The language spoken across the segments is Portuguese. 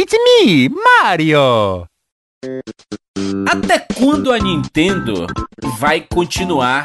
It's me, Mario! Até quando a Nintendo vai continuar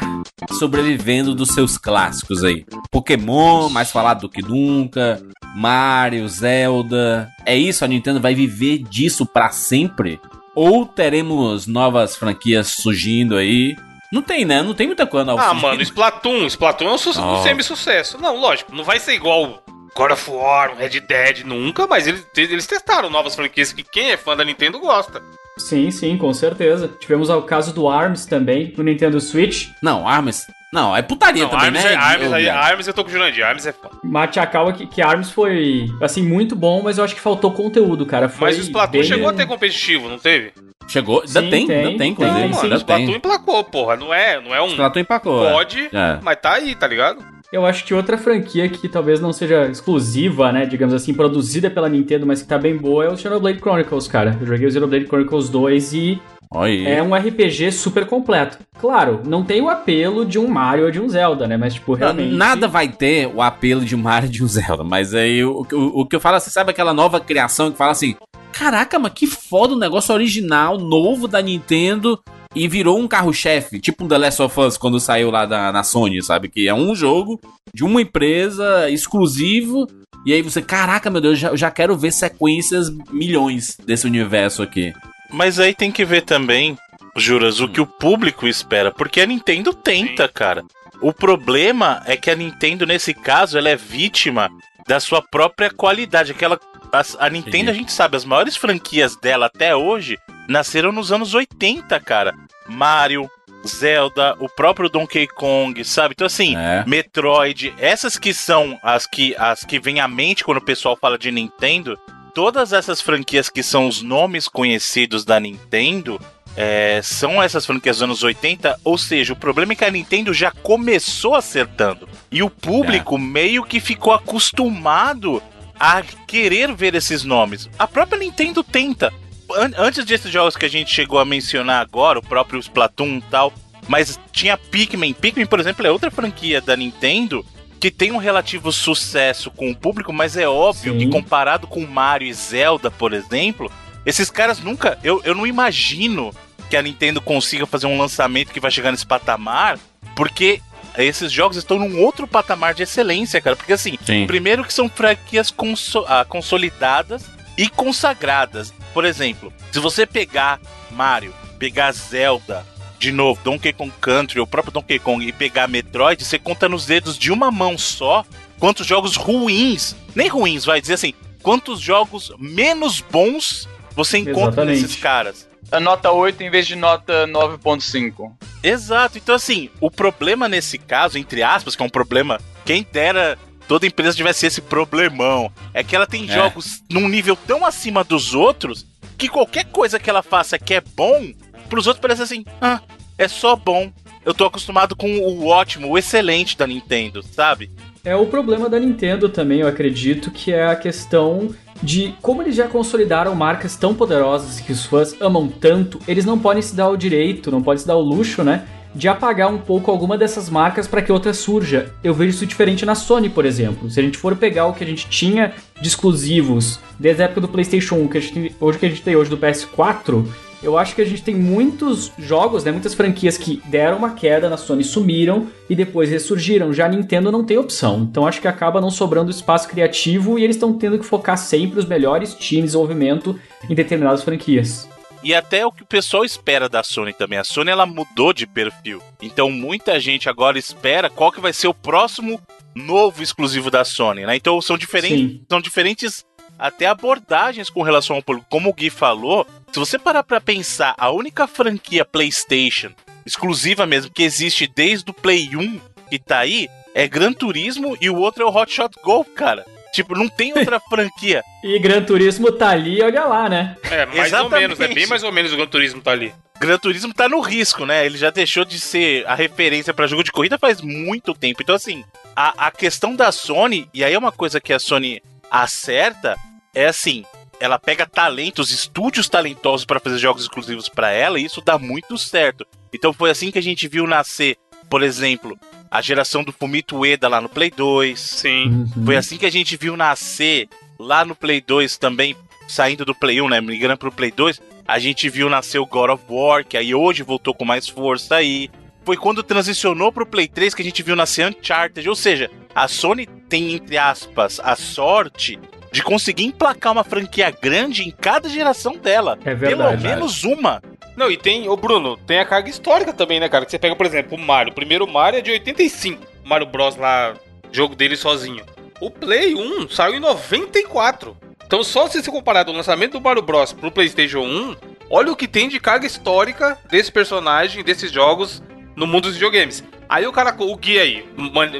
sobrevivendo dos seus clássicos aí? Pokémon, mais falado do que nunca, Mario, Zelda. É isso? A Nintendo vai viver disso para sempre? Ou teremos novas franquias surgindo aí? Não tem, né? Não tem muita coisa. Ah, mano, Splatoon. Splatoon é um, su oh. um semi-sucesso. Não, lógico, não vai ser igual God of War, Red Dead, nunca, mas eles, eles testaram novas franquias que quem é fã da Nintendo gosta. Sim, sim, com certeza. Tivemos o caso do ARMS também, no Nintendo Switch. Não, ARMS. Não, é putaria não, também, Arms né? É, Arms, aí, Arms eu tô com o Jurandir, Arms é foda. Mate a calma que, que Arms foi, assim, muito bom, mas eu acho que faltou conteúdo, cara. Foi mas o Splatoon bem... chegou a ter competitivo, não teve? Chegou, ainda sim, tem, ainda tem, inclusive. Não, mano, o Splatoon tem. emplacou, porra. Não é, não é um. Splatoon emplacou. É. Pode, é. mas tá aí, tá ligado? Eu acho que outra franquia que talvez não seja exclusiva, né, digamos assim, produzida pela Nintendo, mas que tá bem boa é o Xenoblade Chronicles, cara. Eu joguei o Xenoblade Chronicles 2 e Oi. É um RPG super completo. Claro, não tem o apelo de um Mario ou de um Zelda, né? Mas, tipo, realmente. Nada vai ter o apelo de um Mario e de um Zelda. Mas aí o, o, o que eu falo, você sabe aquela nova criação que fala assim: Caraca, mas que foda o negócio original, novo da Nintendo. E virou um carro-chefe, tipo um The Last of Us quando saiu lá da, na Sony, sabe? Que é um jogo de uma empresa exclusivo. E aí você, caraca, meu Deus, já, já quero ver sequências milhões desse universo aqui. Mas aí tem que ver também, Juras, o que o público espera. Porque a Nintendo tenta, cara. O problema é que a Nintendo, nesse caso, ela é vítima da sua própria qualidade. Aquela, a, a Nintendo, a gente sabe, as maiores franquias dela até hoje nasceram nos anos 80, cara. Mario, Zelda, o próprio Donkey Kong, sabe? Então assim, é. Metroid, essas que são as que as que vêm à mente quando o pessoal fala de Nintendo, todas essas franquias que são os nomes conhecidos da Nintendo, é, são essas franquias dos anos 80, ou seja, o problema é que a Nintendo já começou acertando. E o público é. meio que ficou acostumado a querer ver esses nomes. A própria Nintendo tenta. An antes desses jogos que a gente chegou a mencionar agora, o próprio Splatoon e tal, mas tinha Pikmin. Pikmin, por exemplo, é outra franquia da Nintendo que tem um relativo sucesso com o público, mas é óbvio Sim. que comparado com Mario e Zelda, por exemplo, esses caras nunca. Eu, eu não imagino que a Nintendo consiga fazer um lançamento que vai chegar nesse patamar, porque esses jogos estão num outro patamar de excelência, cara. Porque assim, Sim. primeiro que são franquias conso ah, consolidadas e consagradas. Por exemplo, se você pegar Mario, pegar Zelda, de novo, Donkey Kong Country, o próprio Donkey Kong, e pegar Metroid, você conta nos dedos de uma mão só quantos jogos ruins, nem ruins, vai dizer assim, quantos jogos menos bons você encontra Exatamente. nesses caras. A nota 8 em vez de nota 9.5. Exato, então assim, o problema nesse caso, entre aspas, que é um problema, quem dera toda empresa tivesse esse problemão, é que ela tem é. jogos num nível tão acima dos outros que qualquer coisa que ela faça que é bom, pros outros parece assim, ah, é só bom. Eu tô acostumado com o ótimo, o excelente da Nintendo, sabe? É o problema da Nintendo também, eu acredito, que é a questão de como eles já consolidaram marcas tão poderosas que os fãs amam tanto, eles não podem se dar o direito, não podem se dar o luxo, né? De apagar um pouco alguma dessas marcas para que outra surja. Eu vejo isso diferente na Sony, por exemplo. Se a gente for pegar o que a gente tinha de exclusivos desde a época do PlayStation 1, que a gente, hoje que a gente tem hoje do PS4, eu acho que a gente tem muitos jogos, né, muitas franquias que deram uma queda na Sony, sumiram e depois ressurgiram. Já a Nintendo não tem opção. Então acho que acaba não sobrando espaço criativo e eles estão tendo que focar sempre os melhores times de desenvolvimento em determinadas franquias. E até o que o pessoal espera da Sony também. A Sony ela mudou de perfil. Então muita gente agora espera qual que vai ser o próximo novo exclusivo da Sony, né? Então são diferentes, são diferentes até abordagens com relação ao público. Como o Gui falou, se você parar pra pensar, a única franquia PlayStation exclusiva mesmo que existe desde o Play 1 que tá aí é Gran Turismo e o outro é o Hot Shot Golf, cara. Tipo, não tem outra franquia. e Gran Turismo tá ali, olha lá, né? É, mais Exatamente. ou menos, é bem mais ou menos o Gran Turismo tá ali. Gran Turismo tá no risco, né? Ele já deixou de ser a referência para jogo de corrida faz muito tempo. Então, assim, a, a questão da Sony, e aí é uma coisa que a Sony acerta, é assim, ela pega talentos, estúdios talentosos para fazer jogos exclusivos para ela, e isso dá muito certo. Então foi assim que a gente viu nascer, por exemplo, a geração do Fumito Ueda lá no Play 2. Sim. Uhum. Foi assim que a gente viu nascer lá no Play 2 também saindo do Play 1, né? Migrando pro Play 2, a gente viu nascer o God of War, que aí hoje voltou com mais força aí. Foi quando transicionou pro Play 3 que a gente viu nascer Uncharted. Ou seja, a Sony tem, entre aspas, a sorte de conseguir emplacar uma franquia grande em cada geração dela. É Pelo verdade. menos uma. Não, e tem, ô Bruno, tem a carga histórica também, né, cara? Que você pega, por exemplo, o Mario. O primeiro Mario é de 85. O Mario Bros lá, jogo dele sozinho. O Play 1 saiu em 94. Então, só se você comparar do lançamento do Mario Bros pro PlayStation 1, olha o que tem de carga histórica desse personagem, desses jogos no mundo dos videogames. Aí o cara, o guia aí,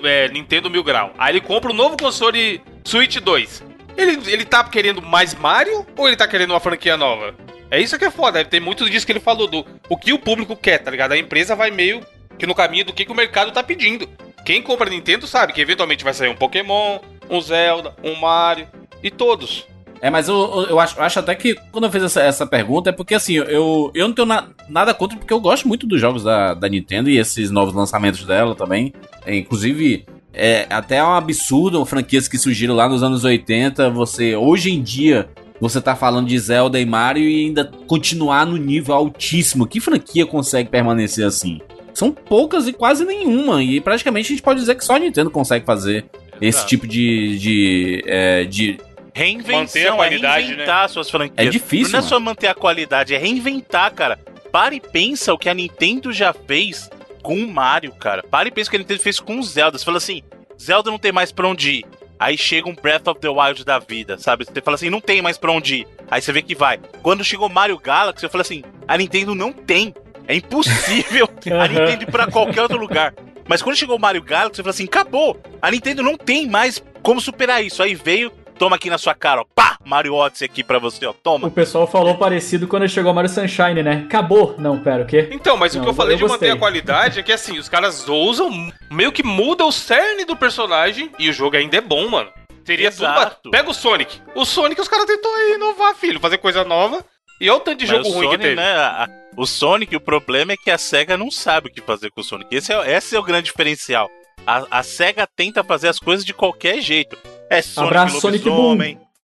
é, Nintendo Mil Grau. Aí ele compra um novo console Switch 2. Ele, ele tá querendo mais Mario ou ele tá querendo uma franquia nova? É isso que é foda. Tem muito disso que ele falou do o que o público quer, tá ligado? A empresa vai meio que no caminho do que, que o mercado tá pedindo. Quem compra Nintendo sabe que eventualmente vai sair um Pokémon, um Zelda, um Mario e todos. É, mas eu, eu- acho, eu acho até que quando eu fiz essa, essa pergunta é porque assim, eu, eu não tenho na- nada contra, porque eu gosto muito dos jogos da, da Nintendo e esses novos lançamentos dela também. É, inclusive, é até um absurdo franquias que surgiram lá nos anos 80. Você, hoje em dia, você tá falando de Zelda e Mario e ainda continuar no nível altíssimo. Que franquia consegue permanecer assim? São poucas e quase nenhuma. E praticamente a gente pode dizer que só a Nintendo consegue fazer esse Exato. tipo de. de, é, de Reinvenção, Manter a qualidade, é reinventar suas franquias. É difícil, Não é mano. só manter a qualidade, é reinventar, cara. Para e pensa o que a Nintendo já fez com o Mario, cara. Para e pensa o que a Nintendo fez com o Zelda. Você fala assim, Zelda não tem mais pra onde ir. Aí chega um Breath of the Wild da vida, sabe? Você fala assim, não tem mais pra onde ir. Aí você vê que vai. Quando chegou Mario Galaxy, eu falo assim, a Nintendo não tem. É impossível a Nintendo ir pra qualquer outro lugar. Mas quando chegou o Mario Galaxy, eu falei assim, acabou. A Nintendo não tem mais como superar isso. Aí veio, toma aqui na sua cara, ó. Pá! Mario Odyssey aqui pra você, ó. O Toma. pessoal falou parecido quando chegou Mario Sunshine, né? Acabou. Não, pera, o quê? Então, mas o Não, que eu falei eu de manter gostei. a qualidade é que assim, os caras ousam, meio que muda o cerne do personagem e o jogo ainda é bom, mano. Teria tudo. Exato. pra- Pega o Sonic. O Sonic os caras tentou aí inovar, filho, fazer coisa nova. E olha o tanto de Mas jogo o ruim que Sony, teve. né, a- o Sonic, o problema é que a SEGA não sabe o que fazer com o Sonic. Esse é, esse é o grande diferencial. A, a SEGA tenta fazer as coisas de qualquer jeito. É Sonic Abraço, Sonic.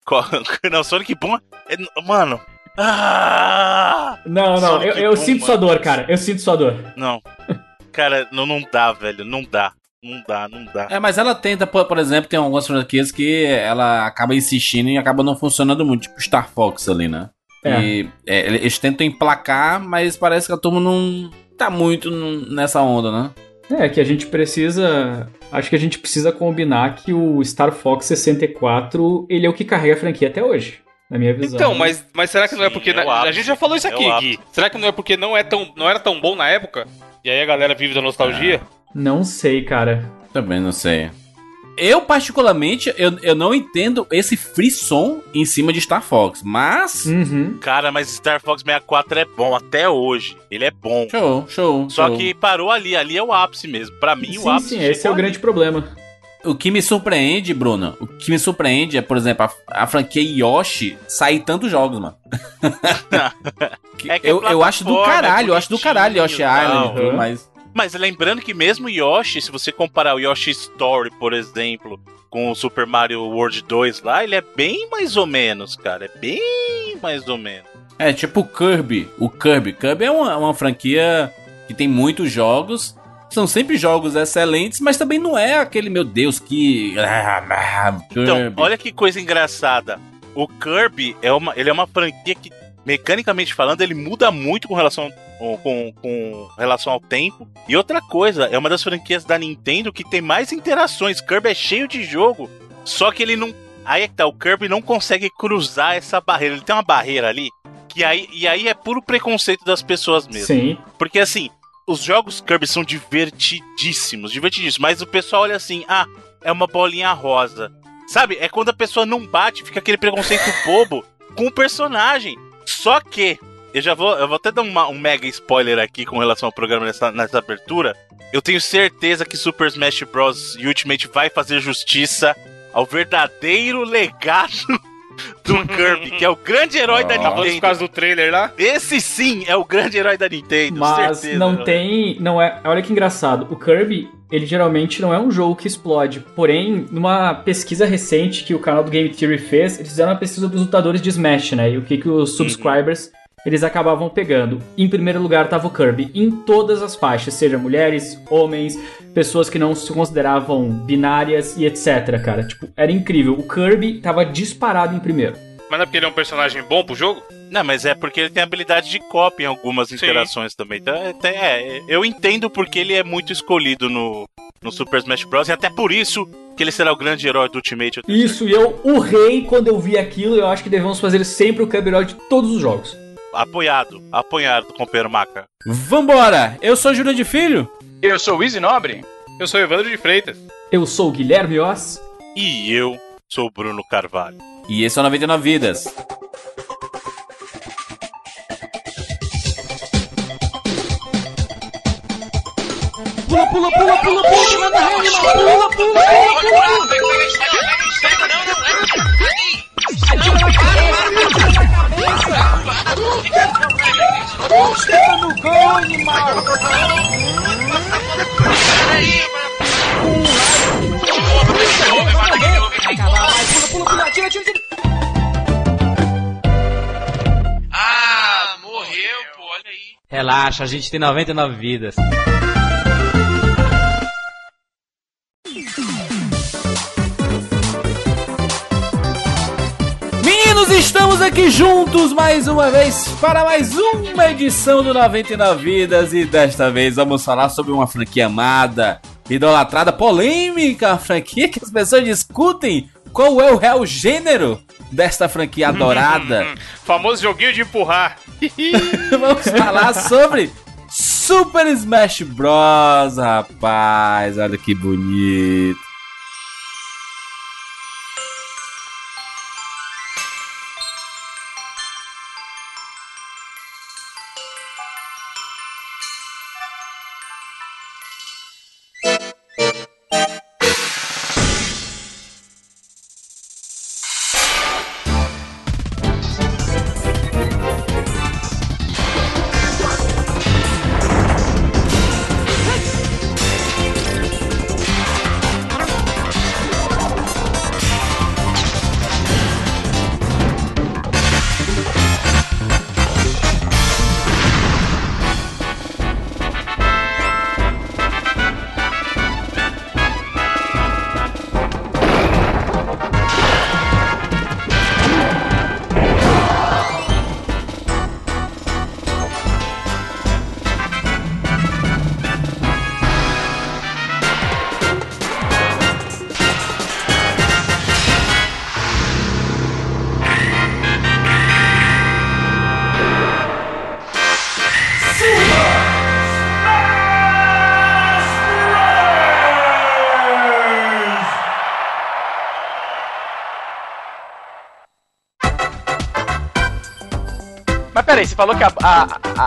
Co- não, Sonic Boom. é- mano. Ah! Não, não, Sonic eu, eu Boom, sinto mano. sua dor, cara. Eu sinto sua dor. Não. Cara, não, não dá, velho. Não dá. Não dá, não dá. É, mas ela tenta, por, por exemplo, tem algumas franquias que ela acaba insistindo e acaba não funcionando muito, tipo Star Fox ali, né? É. E é, eles tentam emplacar, mas parece que a turma não tá muito nessa onda, né? É, que a gente precisa. Acho que a gente precisa combinar que o Star Fox 64 ele é o que carrega a franquia até hoje, na minha visão. Então, mas, mas será que não é Sim, porque. é na- a gente já falou isso É aqui, o Gui. Será que não é porque não, é tão, não era tão bom na época? E aí a galera vive da nostalgia? Não sei, cara. Também não sei. Eu, particularmente, eu, eu não entendo esse frisson em cima de Star Fox, mas. Uhum. Cara, mas Star Fox 64 é bom até hoje. Ele é bom. Show, show. Só show. que parou ali. Ali é o ápice mesmo. Pra mim, o Sim, ápice. sim, esse é o ali. grande problema. O que me surpreende, Bruno, o que me surpreende é, por exemplo, a, a franquia Yoshi sair tantos jogos, mano. É que é eu, eu acho do plataforma, caralho, é eu acho do caralho bonitinho Yoshi. Island, e tudo Uhum. mais. Mas lembrando que mesmo Yoshi, se você comparar o Yoshi Story, por exemplo, com o Super Mario World 2 lá, ele é bem mais ou menos, cara. É bem mais ou menos. É, tipo o Kirby. O Kirby. Kirby é uma, uma franquia que tem muitos jogos. São sempre jogos excelentes, mas também não é aquele, meu Deus, que. Então, olha que coisa engraçada. O Kirby é uma, ele é uma franquia que, mecanicamente falando, ele muda muito com relação, com, com, relação ao tempo. E outra coisa, é uma das franquias da Nintendo que tem mais interações. Kirby é cheio de jogo, só que ele não. Aí é que tá, o Kirby não consegue cruzar essa barreira. Ele tem uma barreira ali. Que aí, e aí é puro preconceito das pessoas mesmo. Sim. Porque assim, os jogos Kirby são divertidíssimos, divertidíssimos. Mas o pessoal olha assim, ah, é uma bolinha rosa. Sabe? É quando a pessoa não bate, fica aquele preconceito bobo com o personagem. Só que, eu já vou, eu vou até dar uma- um mega spoiler aqui com relação ao programa nessa, nessa abertura. Eu tenho certeza que Super Smash Bros. Ultimate vai fazer justiça ao verdadeiro legado do Kirby, que é o grande herói da Ah. Tá por Nintendo. causa do trailer lá? Esse sim é o grande herói da Nintendo, Mas certeza. não tem. Não é. Olha que engraçado. O Kirby, ele geralmente não é um jogo que explode. Porém, numa pesquisa recente que o canal do Game Theory fez, eles fizeram uma pesquisa dos lutadores de Smash, né? E o que, que os subscribers eles acabavam pegando. Em primeiro lugar estava o Kirby, em todas as faixas, seja mulheres, homens, pessoas que não se consideravam binárias e etc, cara. Tipo, era incrível. O Kirby tava disparado em primeiro. Mas não é porque ele é um personagem bom pro jogo? Não, mas é porque ele tem habilidade de copy em algumas interações também. Então, é, tem- é, eu entendo porque ele é muito escolhido no, no Super Smash Bros. E até por isso que ele será o grande herói do Ultimate. eu Isso, e eu urrei quando eu vi aquilo. Eu acho que devemos fazer sempre o Kirby herói de todos os jogos. Apoiado, apoiado, companheiro Maca. Vambora! Eu sou Júlio de Filho. Eu sou o Easy Nobre. Eu sou Evandro de Freitas. Eu sou o Guilherme Oss. E eu sou o Bruno Carvalho. E esse é o 99 Vidas. Ah, morreu, pô, olha aí. Relaxa, a gente tem 99 vidas. Estamos aqui juntos mais uma vez para mais uma edição do 99 Vidas e desta vez vamos falar sobre uma franquia amada, idolatrada, polêmica, uma franquia que as pessoas discutem qual é o real gênero desta franquia adorada. Famoso joguinho de empurrar. vamos falar sobre Super Smash Bros, rapaz, olha que bonito. Peraí, você falou que a, a, a,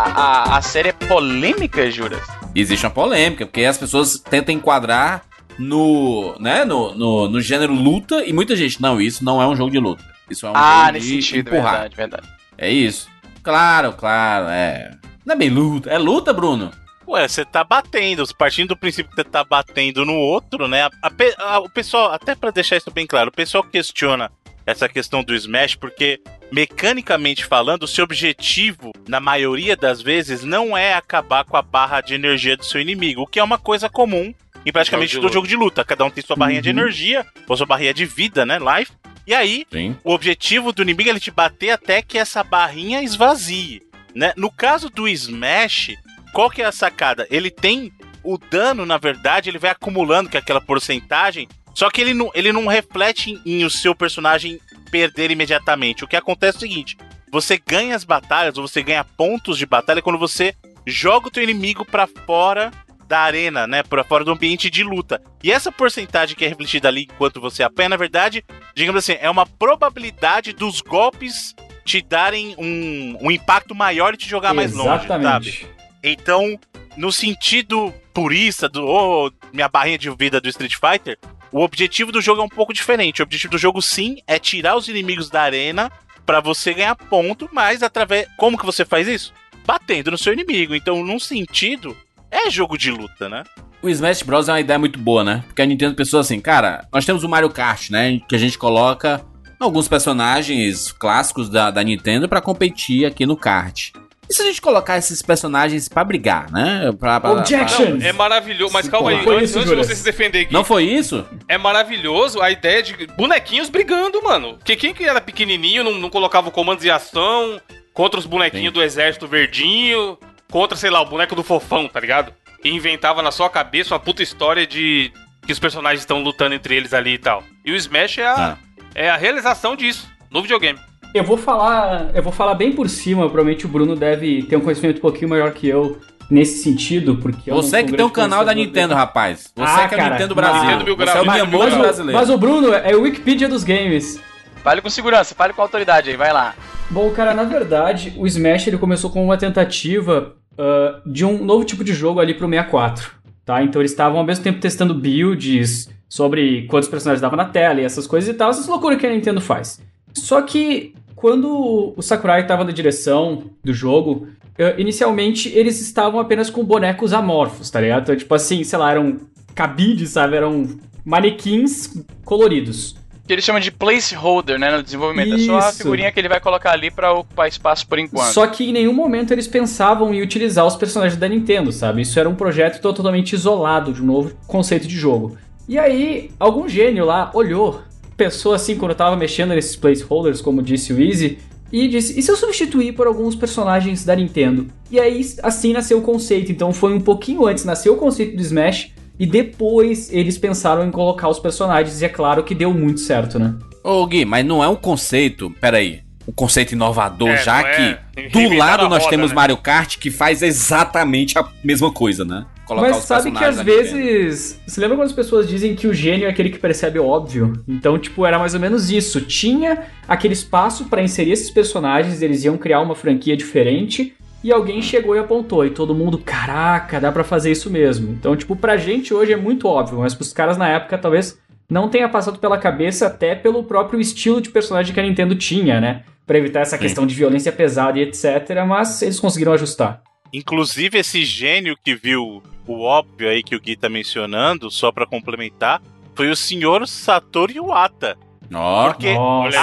a, a série é polêmica, Juras? Existe uma polêmica, porque as pessoas tentam enquadrar no, né, no, no, no gênero luta e muita gente, não, isso não é um jogo de luta. Isso é um ah, jogo nesse de sentido, empurrar. verdade, verdade. É isso. Claro, claro, é. Não é bem luta. É luta, Bruno? Ué, você tá batendo, partindo do princípio que você tá batendo no outro, né? A- a a- o pessoal, até pra deixar isso bem claro, o pessoal questiona essa questão do Smash porque, mecanicamente falando, o seu objetivo, na maioria das vezes, não é acabar com a barra de energia do seu inimigo, o que é uma coisa comum em praticamente de todo jogo de luta. Cada um tem sua barrinha de Uhum. energia, ou sua barrinha de vida, né? Life. E aí, Sim. o objetivo do inimigo é ele te bater até que essa barrinha esvazie, né? No caso do Smash, qual que é a sacada? Ele tem o dano, na verdade, ele vai acumulando que é aquela porcentagem, só que ele não, ele não reflete em, em o seu personagem perder imediatamente. O que acontece é o seguinte, você ganha as batalhas, ou você ganha pontos de batalha quando você joga o teu inimigo pra fora da arena, né, pra fora do ambiente de luta. E essa porcentagem que é refletida ali enquanto você apanha, na verdade, digamos assim, é uma probabilidade dos golpes te darem um, um impacto maior e te jogar mais longe, sabe? Exatamente. Então, no sentido purista do oh, minha barrinha de vida do Street Fighter, o objetivo do jogo é um pouco diferente. O objetivo do jogo sim é tirar os inimigos da arena pra você ganhar ponto, mas através como que você faz isso? Batendo no seu inimigo. Então, num sentido, é jogo de luta, né? O Smash Bros. é uma ideia muito boa, né? Porque a Nintendo pensou assim, cara, nós temos o Mario Kart, né? Que a gente coloca alguns personagens clássicos da, da Nintendo pra competir aqui no kart. E se a gente colocar esses personagens pra brigar, né? Pra, pra- Objection! Não, é maravilhoso. Mas calma aí, Foi antes, isso, antes de você se defender aqui. Não foi isso? É maravilhoso a ideia de bonequinhos brigando, mano. Porque quem que era pequenininho não, não colocava comandos de ação contra os bonequinhos Sim. do exército verdinho, contra, sei lá, o boneco do fofão, tá ligado? E inventava na sua cabeça uma puta história de que os personagens estão lutando entre eles ali e tal. E o Smash é a, Tá. é a realização disso no videogame. Eu vou falar, eu vou falar bem por cima, provavelmente o Bruno deve ter um conhecimento um pouquinho maior que eu nesse sentido, porque Você que tem um canal da Nintendo, dele. rapaz. Você Ah, que é o cara, Nintendo mas- Brasil. Nintendo Mil Você é o Mas o, brasileiro. mas o Bruno é o Wikipedia dos games. Fale com segurança, fale com autoridade aí, vai lá. Bom, cara, na verdade, o Smash ele começou com uma tentativa ah, de um novo tipo de jogo ali pro 64, tá? Então eles estavam ao mesmo tempo testando builds sobre quantos personagens dava na tela e essas coisas e tal, essas loucuras que a Nintendo faz. Só que quando o Sakurai estava na direção do jogo, ah, inicialmente eles estavam apenas com bonecos amorfos, tá ligado? Então, tipo assim, sei lá, eram cabides, sabe? Eram manequins coloridos. Que eles chamam de placeholder, né, no desenvolvimento. É só a Isso. figurinha que ele vai colocar ali pra ocupar espaço por enquanto. Só que em nenhum momento eles pensavam em utilizar os personagens da Nintendo, sabe? Isso era um projeto totalmente isolado de um novo conceito de jogo. E aí, algum gênio lá olhou, pensou assim quando eu tava mexendo nesses placeholders, como disse o Easy, e disse: e se eu substituir por alguns personagens da Nintendo? E aí, assim nasceu o conceito. Então foi um pouquinho antes, nasceu o conceito do Smash, e depois eles pensaram em colocar os personagens, e é claro que deu muito certo, né? Ô, Gui, mas não é um conceito. Peraí. Um conceito inovador, É, já é que do lado nós roda, temos né? Mario Kart que faz exatamente a mesma coisa, né? Colocar Mas sabe que às vezes. Você lembra quando as pessoas dizem que o gênio é aquele que percebe o óbvio? Então, tipo, era mais ou menos isso. Tinha aquele espaço pra inserir esses personagens, eles iam criar uma franquia diferente. E alguém chegou e apontou, e todo mundo, caraca, dá pra fazer isso mesmo. Então, tipo, pra gente hoje é muito óbvio, mas pros caras na época talvez não tenha passado pela cabeça, até pelo próprio estilo de personagem que a Nintendo tinha, né? Pra evitar essa Sim. questão de violência pesada e etc. Mas eles conseguiram ajustar. Inclusive, esse gênio que viu o óbvio aí que o Gui tá mencionando, só pra complementar, foi o senhor Satoru Iwata. Ó, Porque Nossa.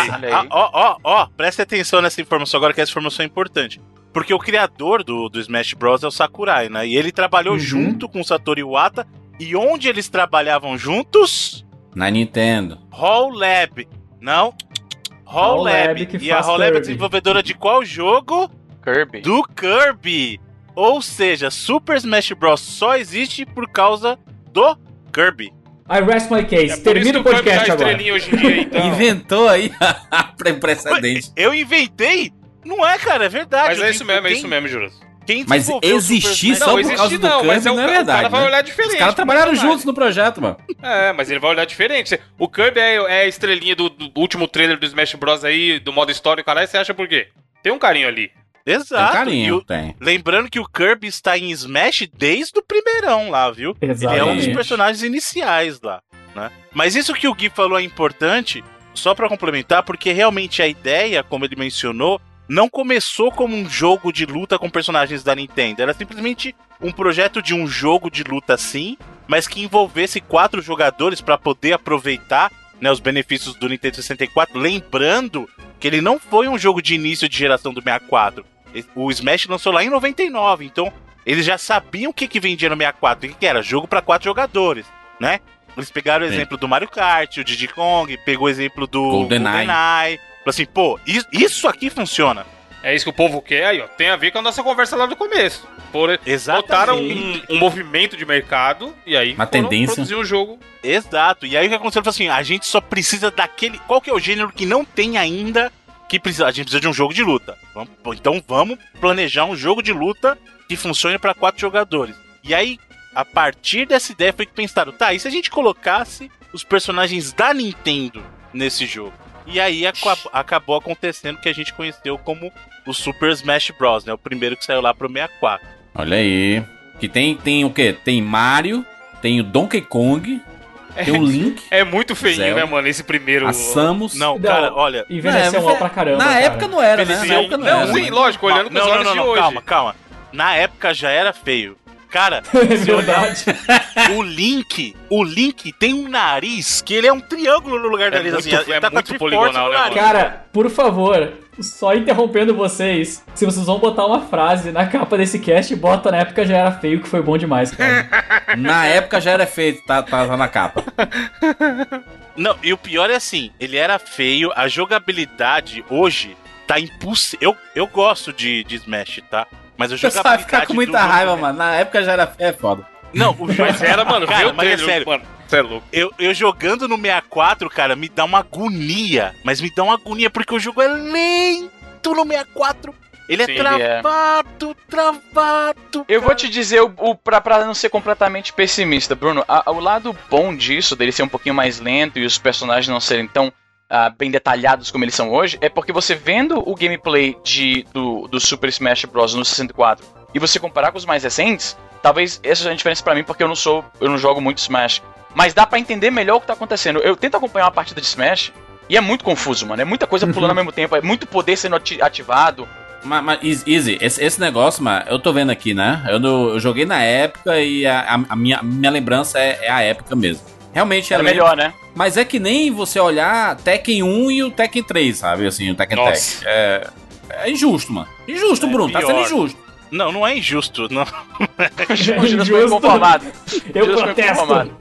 Ó, ó, ó, preste atenção nessa informação agora, que essa informação é importante. Porque o criador do, do Smash Bros. é o Sakurai, né? E ele trabalhou Uhum. junto com o Satoru Iwata. E onde eles trabalhavam juntos? Na Nintendo. Hall Lab. Não. Hall Hall Lab. Lab que e a Hall Lab é desenvolvedora de qual jogo? Kirby. Do Kirby. Ou seja, Super Smash Bros. só existe por causa do Kirby. I rest my É case. por Termina o podcast tá agora. estrelinha hoje em dia, então. Inventou aí a pre- precedente. Eu inventei? Não é, cara, é verdade. Mas Eu é isso mesmo, é isso mesmo, Juras. Quem Mas o existir só por existe causa do não, mas Kirby é o, não é o verdade, cara vai né? olhar diferente. Os caras trabalharam personagem. juntos no projeto, mano. É, mas ele vai olhar diferente. O Kirby é, é a estrelinha do, do último trailer do Smash Bros. aí, do modo história, caralho, você acha por quê? Tem um carinho ali. Tem Exato. e carinho, o- tem. Lembrando que o Kirby está em Smash desde o primeirão lá, viu? Ele é um dos Exatamente. personagens iniciais lá, né? Mas isso que o Gui falou é importante, só pra complementar, porque realmente a ideia, como ele mencionou, não começou como um jogo de luta com personagens da Nintendo. Era simplesmente um projeto de um jogo de luta sim, mas que envolvesse quatro jogadores pra poder aproveitar né, os benefícios do Nintendo 64. Lembrando que ele não foi um jogo de início de geração do 64. O Smash lançou lá em 99, então eles já sabiam o que, que vendia no 64. O que, que era? Jogo pra quatro jogadores, né? Eles pegaram o Sim. exemplo do Mario Kart, o Diddy Kong, pegou o exemplo do GoldenEye. GoldenEye. Assim, pô, isso, aqui funciona. É isso que o povo quer aí, ó. Tem a ver com a nossa conversa lá do começo. Por, botaram Exatamente. um, um movimento de mercado e aí Uma tendência. produzir um jogo. Exato. E aí o que aconteceu foi assim: a gente só precisa daquele. Qual que é o gênero que não tem ainda que precisa? A gente precisa de um jogo de luta. Vamos- então vamos planejar um jogo de luta que funcione para quatro jogadores. E aí, a partir dessa ideia, foi que pensaram: tá, e se a gente colocasse os personagens da Nintendo nesse jogo? E aí aca- acabou acontecendo o que a gente conheceu como o Super Smash Bros, né? O primeiro que saiu lá pro 64. Olha aí. Que tem, tem o quê? Tem Mario, tem o Donkey Kong, tem o Link, É muito feinho, Zelda. né, mano? Esse primeiro. a Samus. Não, Não, cara, olha, Envelheceu É, mal pra caramba. Na cara. época não era, né? Na época não, Não, era. sim, lógico, olhando com os não, olhos não, de não, hoje. calma, calma. Na época já era feio. Cara, É olhar verdade. o Link, o Link tem um nariz que ele é um triângulo no lugar do É nariz. muito- assim, é tá muito Triforce poligonal, né? Cara, por favor, só interrompendo vocês, se vocês vão botar uma frase na capa desse cast, bota na época já era feio, que foi bom demais, cara. Na época já era feito, tá, tá na capa. Não, e o pior é assim, ele era feio, a jogabilidade hoje tá impossível. Eu, eu gosto de, de Smash, tá? Mas Você jogabilidade. vai ficar com muita jogo- raiva, mano. Na época já era é foda. Não, o jogo Mas era, mano, Cara, o mas é trailer, sério. mano. Você é louco. Eu, eu jogando no 64, cara, me dá uma agonia. Mas me dá uma agonia porque o jogo é lento no 64. Ele é Sim, ele é. travado, travado. Eu vou te dizer, o, o, pra, pra não ser completamente pessimista, Bruno, a- o lado bom disso, dele ser um pouquinho mais lento e os personagens não serem tão ah, bem detalhados como eles são hoje, é porque você vendo o gameplay de, do, do Super Smash Bros. no 64 e você comparar com os mais recentes, talvez essa seja a diferença pra mim, porque eu não sou, eu não jogo muito Smash. Mas dá pra entender melhor o que tá acontecendo. Eu tento acompanhar uma partida de Smash e é muito confuso, mano. É muita coisa pulando ao mesmo tempo, é muito poder sendo ati- ativado. Mas, mas Easy, esse, esse negócio, mano, eu tô vendo aqui, né? Eu, eu joguei na época e a, a- a minha, minha lembrança é, é a época mesmo. Realmente Era era melhor, né? Mas é que nem você olhar Tekken 1 e o Tekken 3, sabe? Assim, o Tekken Nossa. Tag. É, é injusto, mano. Injusto, É Bruno. Tá sendo pior. injusto. Não, não é injusto. Não. Foi Injusto. Eu Juras foi protesto. inconformado.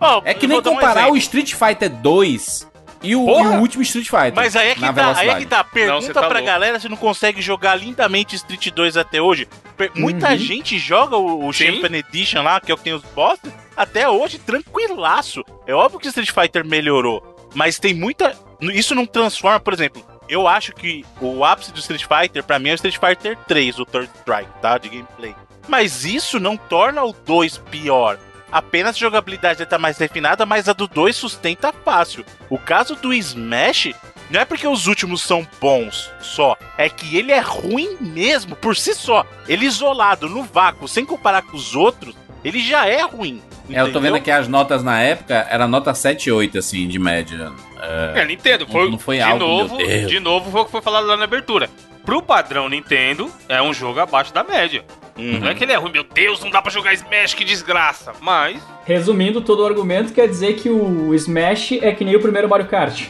Ó, É que eu nem dar um comparar o. Street Fighter 2 e o, e o último Street Fighter. Mas aí é que tá, aí é que tá. Pergunta você tá pra louco. galera se não consegue jogar lindamente Street 2 até hoje. Per- Muita Uhum. gente joga o, o. Champion Edition lá, que é o que tem os bosses, até hoje tranquilaço. É óbvio que Street Fighter melhorou, mas tem muita. Isso não transforma, por exemplo. Eu acho que o ápice do Street Fighter, pra mim, é o Street Fighter 3, o Third Strike, tá? De gameplay. Mas isso não torna o 2 pior. Apenas a jogabilidade tá mais refinada, mas a do 2 sustenta fácil. O caso do Smash não é porque os últimos são bons só, é que ele é ruim mesmo por si só. Ele isolado, no vácuo, sem comparar com os outros, ele já é ruim. É, eu tô vendo aqui as notas na época, era nota 7 8, assim, de média. É, Nintendo, foi, não foi de algo, novo, de novo foi o que foi falado lá na abertura. Pro padrão Nintendo, é um jogo abaixo da média. Uhum. Não é que ele é ruim, meu Deus, não dá pra jogar Smash, que desgraça. Mas, Resumindo todo o argumento, quer dizer que o Smash é que nem o primeiro Mario Kart.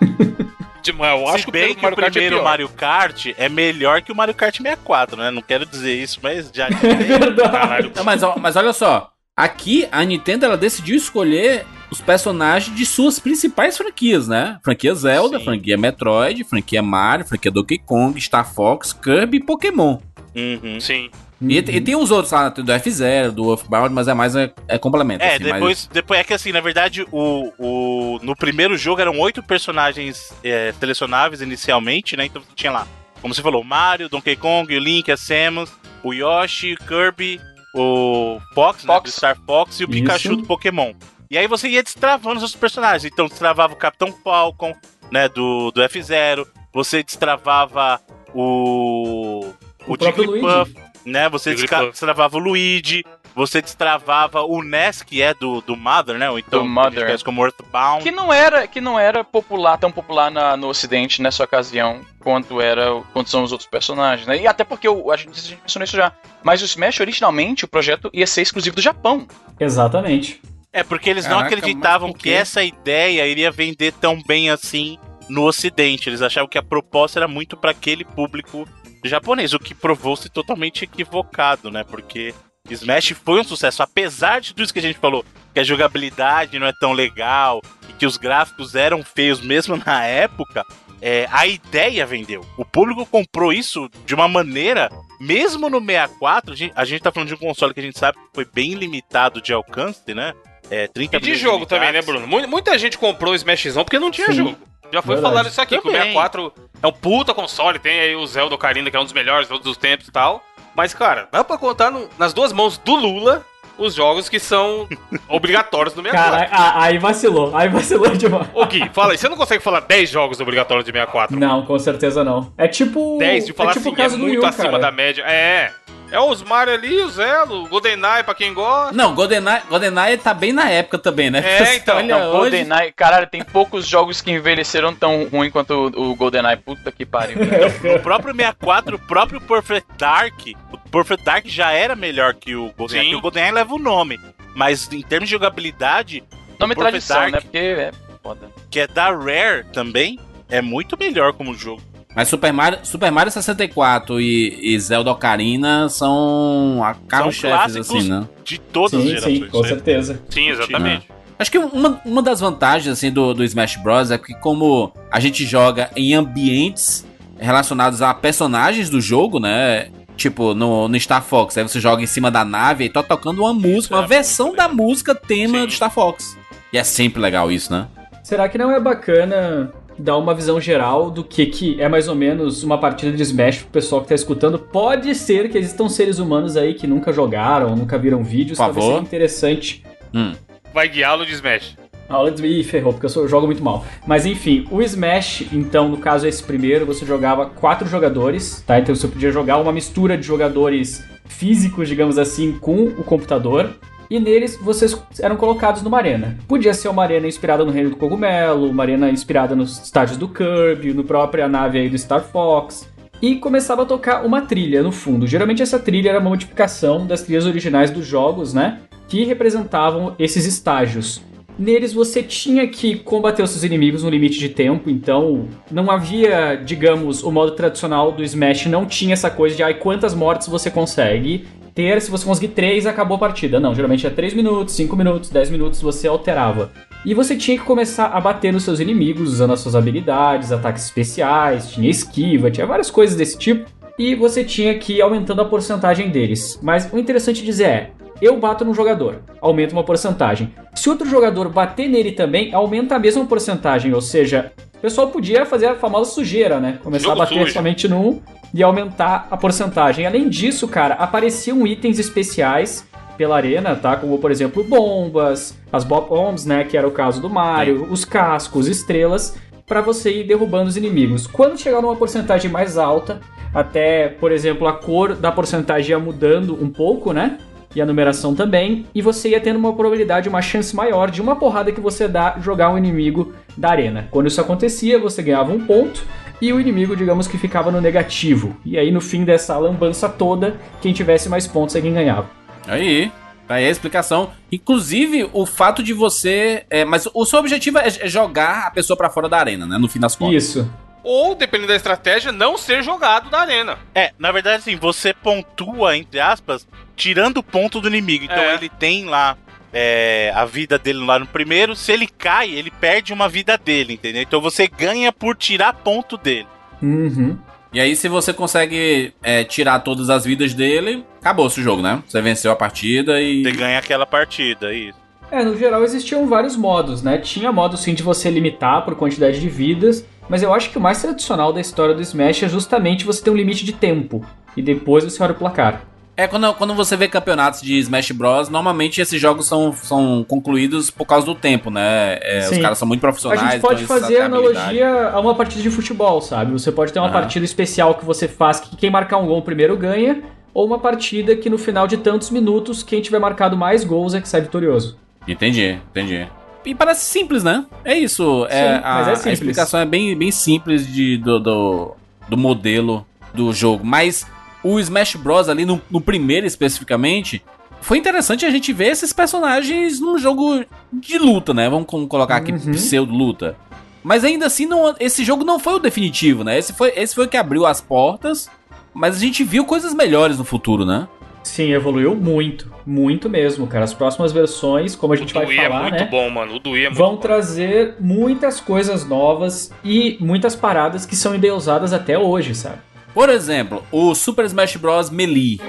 tipo, eu acho Se que bem o que Mario o Kart é primeiro pior. Mario Kart é melhor que o Mario Kart 64, né? Não quero dizer isso, mas já. É verdade. Caralho. Não, mas, mas olha só. Aqui, a Nintendo, ela decidiu escolher os personagens de suas principais franquias, né? Franquia Zelda, Sim. franquia Metroid, franquia Mario, franquia Donkey Kong, Star Fox, Kirby e Pokémon. Uhum. Sim. E, e tem os outros lá, tem do F-Zero, do Earthbound, mas é mais é, é complemento. É, assim, depois, depois é que assim, na verdade, o, o, no primeiro jogo eram oito personagens é, selecionáveis inicialmente, né? Então você tinha lá, como você falou, o Mario, Donkey Kong, o Link, a Samus, o Yoshi, o Kirby, o Fox, né, Fox. do Star Fox e o Isso. Pikachu do Pokémon. E aí você ia destravando os outros personagens. Então destravava o Capitão Falcon, né, do, do F-Zero. Você destravava o... O próprio Jigglypuff, né? Você destravava o Luigi. Você destravava o NES, que é do, do Mother, né? Ou então Do Mother. como Earthbound. Que não era, que não era popular, tão popular na- no ocidente nessa ocasião quanto era quanto são os outros personagens, né? E até porque o, a gente, a gente mencionou isso já. Mas o Smash originalmente o projeto ia ser exclusivo do Japão. Exatamente. É porque eles não Caraca, acreditavam mas por que essa ideia iria vender tão bem assim no ocidente. Eles achavam que a proposta era muito para aquele público japonês, o que provou-se totalmente equivocado, né? Porque Smash foi um sucesso, apesar de tudo isso que a gente falou, que a jogabilidade não é tão legal e que os gráficos eram feios mesmo na época. é, a ideia vendeu. O público comprou isso de uma maneira, mesmo no 64, a gente, a gente tá falando de um console que a gente sabe que foi bem limitado de alcance, né? É, 30 E de jogo também, né. Bruno? Mu- Muita gente comprou o Smashzão porque não tinha Sim. jogo. Já foi Verdade. falado isso aqui, que o Também. 64 é um puta console, tem aí o Zelda Ocarina, que é um dos melhores de todos os tempos e tal. Mas, cara, dá pra contar no- nas duas mãos do Lula os jogos que são obrigatórios do 64. Cara, a- aí vacilou. Aí vacilou demais. Ô Gui, fala aí, você não consegue falar 10 jogos obrigatórios de 64? Não, com certeza não. É tipo. 10 de falar é tipo assim, o caso é do muito acima cara. da média. É. É os Mario ali, o Zelo, o GoldenEye pra quem gosta. Não, GoldenEye, GoldenEye tá bem na época também, né? É, Você então. olha Não, hoje- GoldenEye, caralho, tem poucos jogos que envelheceram tão ruim quanto o, o GoldenEye. Puta que pariu. No próprio 64, o próprio Perfect Dark, o Perfect Dark já era melhor que o GoldenEye, Sim. porque o GoldenEye leva o nome. Mas em termos de jogabilidade, Nome tradição, Dark, né? Porque é foda. que é da Rare também, é muito melhor como jogo. Mas Super Mario, Super Mario 64 e, e Zelda Ocarina são a carro-chefes, assim, né? De todas as Sim, gerações. sim, com certeza. Sim, exatamente. Acho que uma, uma das vantagens assim, do, do Smash Bros. é que como a gente joga em ambientes relacionados a personagens do jogo, né? Tipo, no, no Star Fox, aí você joga em cima da nave e tá tocando uma música, é uma versão muito da música tema Sim. do Star Fox. E é sempre legal isso, né? Será que não é bacana dar uma visão geral do que, que é mais ou menos uma partida de Smash pro pessoal que tá escutando? Pode ser que existam seres humanos aí que nunca jogaram, nunca viram vídeos, Por talvez favor. seja interessante. Hum. Vai guiá-lo de Smash. Aula de... Ih, ferrou, porque eu, sou- eu jogo muito mal. Mas enfim, o Smash, então, no caso esse primeiro, você jogava quatro jogadores, tá? Então você podia jogar uma mistura de jogadores físicos, digamos assim, com o computador. E neles vocês eram colocados numa arena. Podia ser uma arena inspirada no Reino do Cogumelo, uma arena inspirada nos estádios do Kirby, no própria nave aí do Star Fox. E começava a tocar uma trilha no fundo. Geralmente essa trilha era uma multiplicação das trilhas originais dos jogos, né? Que representavam esses estágios. Neles você tinha que combater os seus inimigos no limite de tempo, então não havia, digamos, o modo tradicional do Smash não tinha essa coisa de ai quantas mortes você consegue ter, se você conseguir 3, acabou a partida. Não, geralmente é 3 minutos, 5 minutos, 10 minutos, você alterava. E você tinha que começar a bater nos seus inimigos usando as suas habilidades, ataques especiais, tinha esquiva, tinha várias coisas desse tipo. E você tinha que ir aumentando a porcentagem deles. Mas o interessante dizer é: eu bato no jogador, aumenta uma porcentagem. Se outro jogador bater nele também, aumenta a mesma porcentagem. Ou seja, o pessoal podia fazer a famosa sujeira, né? Começar Jogo a bater sujo. somente num e aumentar a porcentagem. Além disso, cara, apareciam itens especiais pela arena, tá? Como, por exemplo, bombas, as bombs, né? Que era o caso do Mario, os cascos, estrelas, para você ir derrubando os inimigos. Quando chegar numa porcentagem mais alta, até, por exemplo, a cor da porcentagem ia mudando um pouco, né? E a numeração também, e você ia tendo uma probabilidade, uma chance maior de uma porrada que você dá jogar um inimigo da arena. Quando isso acontecia, você ganhava um ponto e o inimigo, digamos que ficava no negativo. E aí no fim dessa lambança toda, quem tivesse mais pontos é quem ganhava. Aí, tá aí a explicação. Inclusive, o fato de você. É, mas o seu objetivo é é jogar a pessoa pra fora da arena, né? No fim das contas. Isso. Ou, dependendo da estratégia, não ser jogado da arena. É, na verdade, assim, você pontua, entre aspas, tirando o ponto do inimigo. Então É. ele tem lá é, a vida dele lá no primeiro. Se ele cai, ele perde uma vida dele, entendeu? Então você ganha por tirar ponto dele. Uhum. E aí, se você consegue é, tirar todas as vidas dele, acabou-se o jogo, né? Você venceu a partida e. Você ganha aquela partida, isso. É, no geral existiam vários modos, né? Tinha modo sim de você limitar por quantidade de vidas, mas eu acho que o mais tradicional da história do Smash é justamente você ter um limite de tempo e depois você olha o placar. É, quando, quando você vê campeonatos de Smash Bros, normalmente esses jogos são, são concluídos por causa do tempo, né? É, os caras são muito A profissionais. gente pode então fazer a analogia a uma partida de futebol, sabe? Você pode ter uma Aham. partida especial que você faz que quem marcar um gol primeiro ganha, ou uma partida que no final de tantos minutos quem tiver marcado mais gols é que sai vitorioso. Entendi, entendi. E parece simples, né? É isso. É, Sim, a, mas é a simples. explicação é bem, bem simples de, do, do, do modelo do jogo. Mas o Smash Bros. ali no, no primeiro especificamente. Foi interessante a gente ver esses personagens num jogo de luta, né? Vamos colocar aqui Uhum. pseudo-luta. Mas ainda assim, não, esse jogo não foi o definitivo, né? Esse foi, esse foi o que abriu as portas. Mas a gente viu coisas melhores no futuro, né? Sim, evoluiu muito, muito mesmo, cara. As próximas versões, como a gente o vai Dui é falar, muito né? bom, mano. O Dui é muito vão bom. trazer muitas coisas novas e muitas paradas que são endeusadas até hoje, sabe? Por exemplo, o Super Smash Bros. Melee.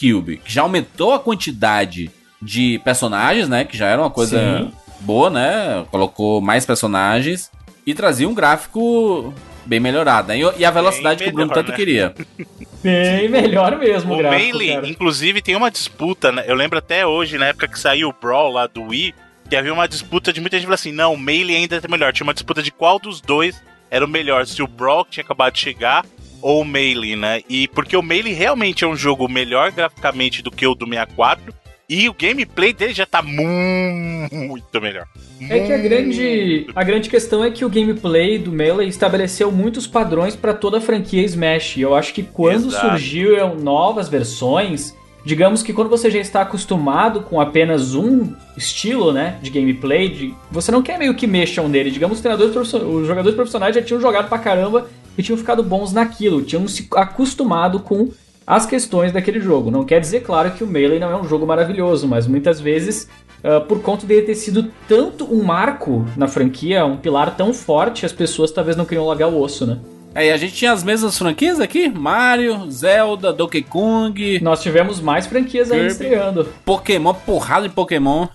GameCube, que já aumentou a quantidade de personagens, né? Que já era uma coisa Sim. boa, né? Colocou mais personagens e trazia um gráfico bem melhorado. né? E, a velocidade que o Bruno melhor, tanto né? queria. Bem melhor mesmo, O gráfico, Melee, cara. inclusive, tem uma disputa, né? Eu lembro até hoje, na época que saiu o Brawl lá do Wii, que havia uma disputa de muita gente falando assim: não, o Melee ainda é melhor. Tinha uma disputa de qual dos dois era o melhor, se o Brawl que tinha acabado de chegar ou o Melee, né? E porque o Melee realmente é um jogo melhor graficamente do que o do 64. E o gameplay dele já tá mu- muito melhor. É que a grande, a grande questão é que o gameplay do Melee estabeleceu muitos padrões para toda a franquia Smash. E eu acho que quando Exato. surgiram novas versões, digamos que quando você já está acostumado com apenas um estilo, né, de gameplay, de- você não quer meio que mexam nele. Digamos que os, treinadores os jogadores profissionais já tinham jogado pra caramba e tinham ficado bons naquilo, tinham se acostumado com as questões daquele jogo. Não quer dizer, claro, que o Melee não é um jogo maravilhoso, mas muitas vezes Uh, por conta dele ter sido tanto um marco na franquia, um pilar tão forte, as pessoas talvez não queriam largar o osso, né? Aí a gente tinha as mesmas franquias aqui: Mario, Zelda, Donkey Kong, Nós tivemos mais franquias ainda Kirby. estreando. Pokémon, porrada de Pokémon.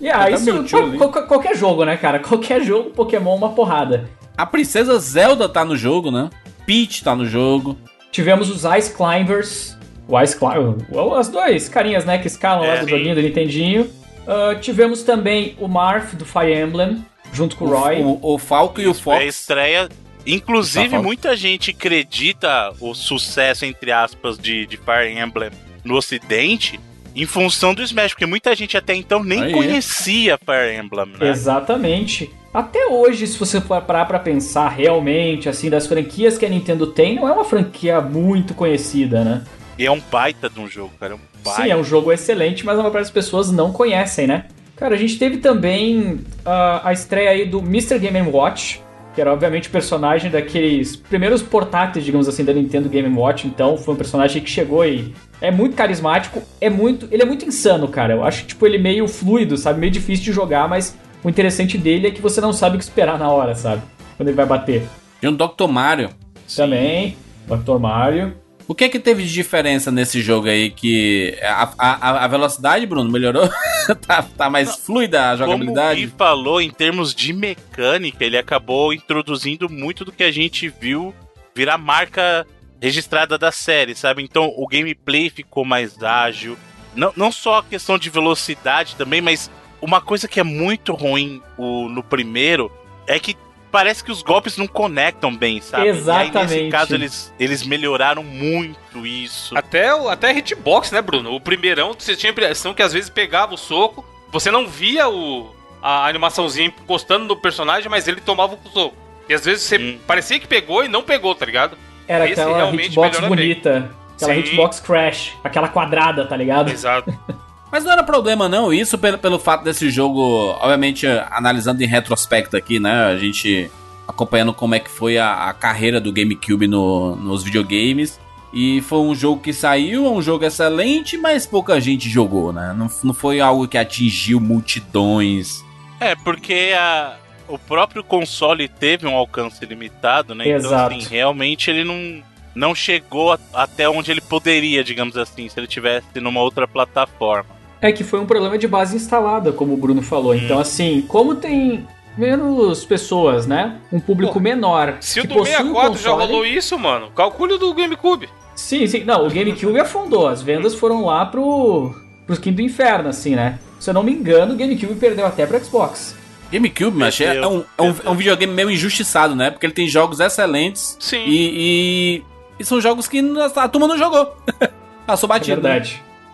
E ah, Até isso qual- qualquer jogo, né, cara? Qualquer jogo, Pokémon, uma porrada. A princesa Zelda tá no jogo, né? Peach tá no jogo. Tivemos os Ice Climbers. O Ice Climbers. As duas carinhas, né, que escalam lá É, do sim. joguinho do Nintendinho. Uh, tivemos também o Marth do Fire Emblem, junto com o Roy. O, o Falco e o Fox. estreia. Inclusive, Tá muita gente acredita o sucesso, entre aspas, de, de Fire Emblem no ocidente em função do Smash, porque muita gente até então nem Aí. conhecia Fire Emblem, né? Exatamente. Até hoje, se você for parar pra pensar realmente, assim, das franquias que a Nintendo tem, não é uma franquia muito conhecida, né? E é um baita de um jogo, cara. É um baita. Sim, é um jogo excelente, mas a maior parte das pessoas não conhecem, né? Cara, a gente teve também ah, a estreia aí do Mr. Game Watch, que era obviamente o personagem daqueles primeiros portáteis, digamos assim, da Nintendo Game Watch. Então, foi um personagem que chegou e é muito carismático, é muito, ele é muito insano, cara. Eu acho tipo ele meio fluido, sabe, meio difícil de jogar, mas o interessante dele é que você não sabe o que esperar na hora, sabe? Quando ele vai bater. Tem o Dr. Mario. Também, Dr. Mario. O que é que teve de diferença nesse jogo aí que a, a, a velocidade, Bruno, melhorou? tá, tá mais fluida a Como o Gui jogabilidade? falou, em termos de mecânica, ele acabou introduzindo muito do que a gente viu virar marca registrada da série, sabe? Então o gameplay ficou mais ágil. Não, não só a questão de velocidade também, mas uma coisa que é muito ruim o- no primeiro é que parece que os golpes não conectam bem, sabe? E aí, Exatamente. nesse caso, eles, eles melhoraram muito isso. Até, o- até hitbox, né, Bruno? O primeirão, você tinha a impressão que às vezes pegava o soco, você não via o, a animaçãozinha encostando no personagem, mas ele tomava o soco. E às vezes você Hum. parecia que pegou e não pegou, tá ligado? Era Esse aquela realmente hitbox melhora bem. bonita. Aquela Sim. hitbox crash. Aquela quadrada, tá ligado? Exato. Mas não era problema não, isso pelo, pelo fato desse jogo, obviamente analisando em retrospecto aqui, né, a gente acompanhando como é que foi a, a carreira do GameCube no- nos videogames. E foi um jogo que saiu, é um jogo excelente, mas pouca gente jogou, né? Não, não foi algo que atingiu multidões. É, porque a- o próprio console teve um alcance limitado, né? Exato. Então, assim, realmente ele não, não chegou a- até onde ele poderia, digamos assim, se ele tivesse numa outra plataforma. É que foi um problema de base instalada, como o Bruno falou. Então, assim, como tem menos pessoas, né? Um público Pô, menor. Se o que do possui um 64 já console- rolou isso, mano, calcule o do GameCube. Sim, sim. Não, o GameCube afundou. As vendas foram lá pro, pro quinto do inferno, assim, né? Se eu não me engano, o GameCube perdeu até pro Xbox. GameCube, mas é, Perdeu, um, é, um, é um videogame meio injustiçado, né? Porque ele tem jogos excelentes Sim. e, e, e são jogos que a turma não jogou. Passou É batido. né?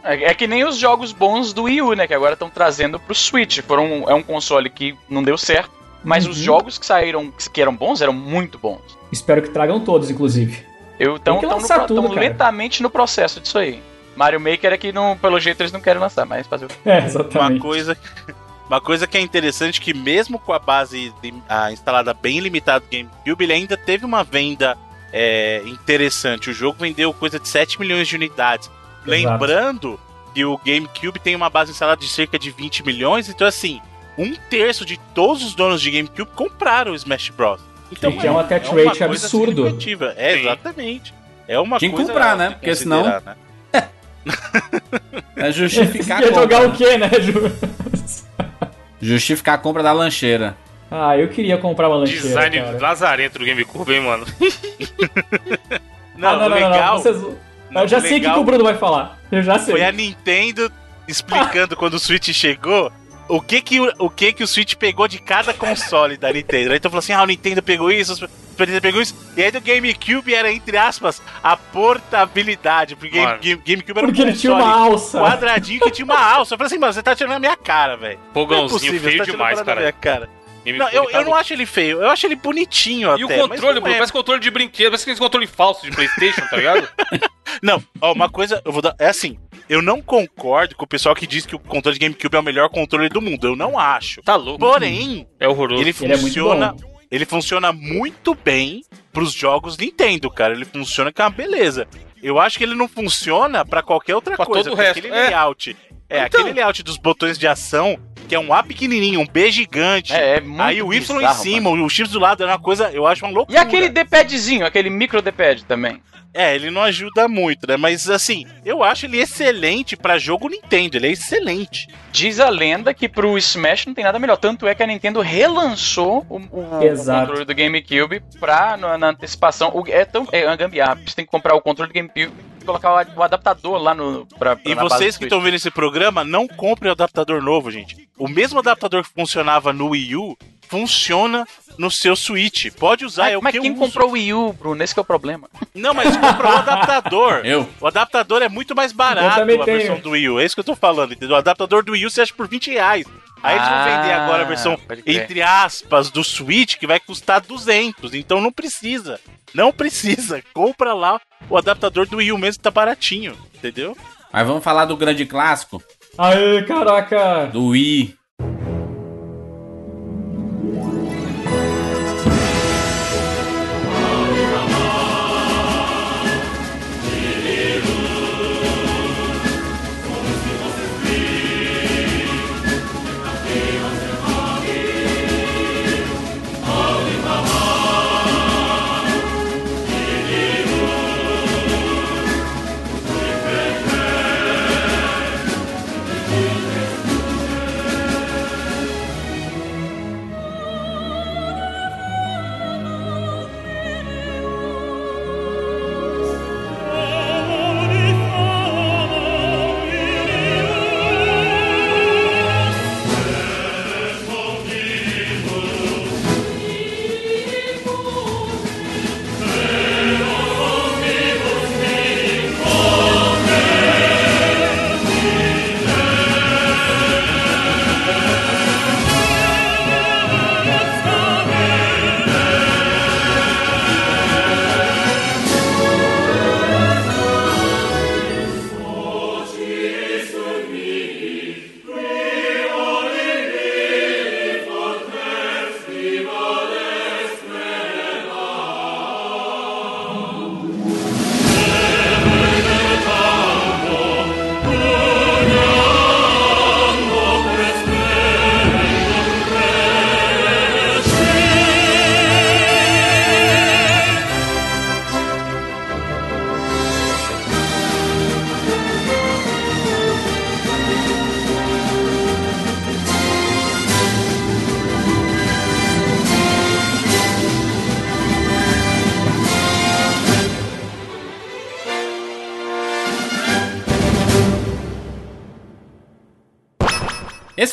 É, é que nem os jogos bons do Wii U, né? Que agora estão trazendo pro Switch. Foram, é um console que não deu certo. Mas Uhum. os jogos que saíram, que eram bons, eram muito bons. Espero que tragam todos, inclusive. Eu Tem tão, que tão, no lançar pro- tudo, tão cara. lentamente no processo disso aí. Mario Maker é que, não, pelo jeito, eles não querem lançar, mas fazer o quê? É, Uma exatamente. coisa, uma coisa que é interessante que mesmo com a base de- a instalada bem limitada do GameCube, ele ainda teve uma venda é, interessante. O jogo vendeu coisa de 7 milhões de unidades. Lembrando que o GameCube tem uma base instalada de cerca de 20 milhões, então assim, um terço de todos os donos de GameCube compraram o Smash Bros. Então Que é um attach uma rate coisa absurdo. significativa. É, exatamente. É uma Tinha que coisa comprar, a né? Porque senão- né? É justificar a Ia jogar compra. o quê, né, Ju? Justificar a compra da lancheira. Ah, eu queria comprar uma lancheira, Design cara. lazarento do GameCube, hein, mano? Não, ah, não, o não, não, legal não. Vocês... não, eu já o sei o que, legal que o Bruno vai falar. Eu já sei. foi a Nintendo explicando quando o Switch chegou o que que o, o que que o Switch pegou de cada console da Nintendo. Aí então falou assim: "Ah, o Nintendo pegou isso, o Super Nintendo pegou isso". E aí do GameCube era entre aspas a portabilidade, porque Mano. Game- GameCube era Porque um ele tinha uma console alça. quadradinho que tinha uma alça. Eu falei assim: "Mano, você tá tirando a minha cara, velho". Não é Fogãozinho possível, você feio tá tirando demais, cara. minha cara. GameCube Não, eu, eu não acho ele feio, eu acho ele bonitinho E o até, mas controle, não Bruno, é. parece controle de brinquedo, parece aqueles controle falso de Playstation, tá ligado? Não, ó, uma coisa, eu vou dar. É assim, eu não concordo com o pessoal que diz que o controle de GameCube é o melhor controle do mundo. Eu não acho. Tá louco. Porém, É horroroso. ele Ele é funciona. Ele funciona muito bem pros jogos Nintendo, cara. Ele funciona com uma beleza. Eu acho que ele não funciona pra qualquer outra Pra coisa. todo o porque resto, Aquele é. layout. É, Então. aquele layout dos botões de ação, que é um A pequenininho, um B gigante. É, é muito Aí o Y em bizarro, cima, o X do lado é uma coisa, eu acho uma E loucura. aquele D-padzinho, aquele micro D-pad também. É, ele não ajuda muito, né? Mas assim, eu acho ele excelente pra jogo Nintendo, ele é excelente. Diz a lenda que pro Smash não tem nada melhor. Tanto é que a Nintendo relançou o, o- o controle do GameCube pra, na, na antecipação. O, é tão. É uma gambiarra. Você tem que comprar o controle do GameCube e colocar o, adaptador lá no. Pra, pra- E vocês que estão vendo esse programa, não comprem o adaptador novo, gente. O mesmo adaptador que funcionava no Wii U funciona no seu Switch. Pode usar, Mas, é o mas que quem comprou o Wii U, Bruno? Esse que é o problema. Não, mas comprou o adaptador. Eu? O adaptador é muito mais barato a tenho. versão do Wii U. É isso que eu tô falando, entendeu? O adaptador do Wii U você acha por 20 reais. Aí eles vão vender Ah, agora a versão, entre aspas, do Switch, que vai custar 200. Então não precisa. Não precisa. Compra lá o adaptador do Wii U mesmo que tá baratinho. Entendeu? Mas vamos falar do grande clássico, Aê, caraca! do Wii.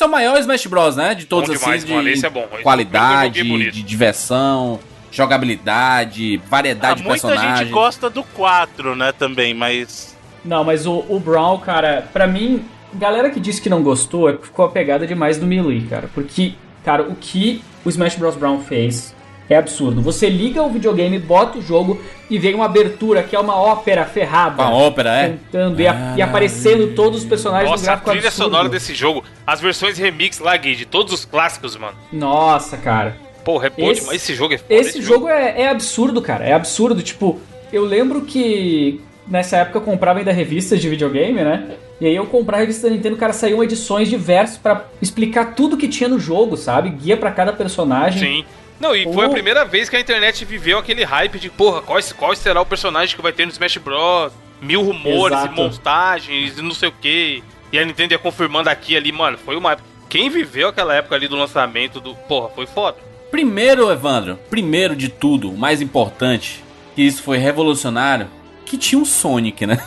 É o maior Smash Bros, né? De todos Bom demais, assim, de mano, esse é bom. Qualidade, bonito. de diversão, jogabilidade, variedade Ah, de muita personagens. gente gosta do 4, né, também, mas. Não, mas o, o Brown, cara, pra mim, galera que disse que não gostou é porque ficou apegada demais do Melee, cara. Porque, cara, o que o Smash Bros. Brown fez é absurdo. Você liga o videogame, bota o jogo e vem uma abertura que é uma ópera ferrada. Com a ópera, é? Cantando e, a- e aparecendo todos os personagens no Nossa, a gráfico trilha absurdo. sonora desse jogo, as versões remix lá, Gui, de todos os clássicos, mano. Nossa, cara. Porra, é bom Esse-. Esse jogo é foda. Esse jogo é, é absurdo, cara. É absurdo. Tipo, eu lembro que nessa época eu comprava ainda revistas de videogame, né? E aí eu comprava a revista da Nintendo, cara, saíam edições diversas pra explicar tudo que tinha no jogo, sabe? Guia pra cada personagem. Sim. Não, e foi a primeira vez que a internet viveu aquele hype de, porra, qual, qual será o personagem que vai ter no Smash Bros? Mil rumores Exato. e montagens e não sei o que. E a Nintendo ia confirmando aqui ali, mano, foi uma época. Quem viveu aquela época ali do lançamento do. Porra, foi foda. Primeiro, Evandro, primeiro de tudo, o mais importante, que isso foi revolucionário, que tinha um Sonic, né?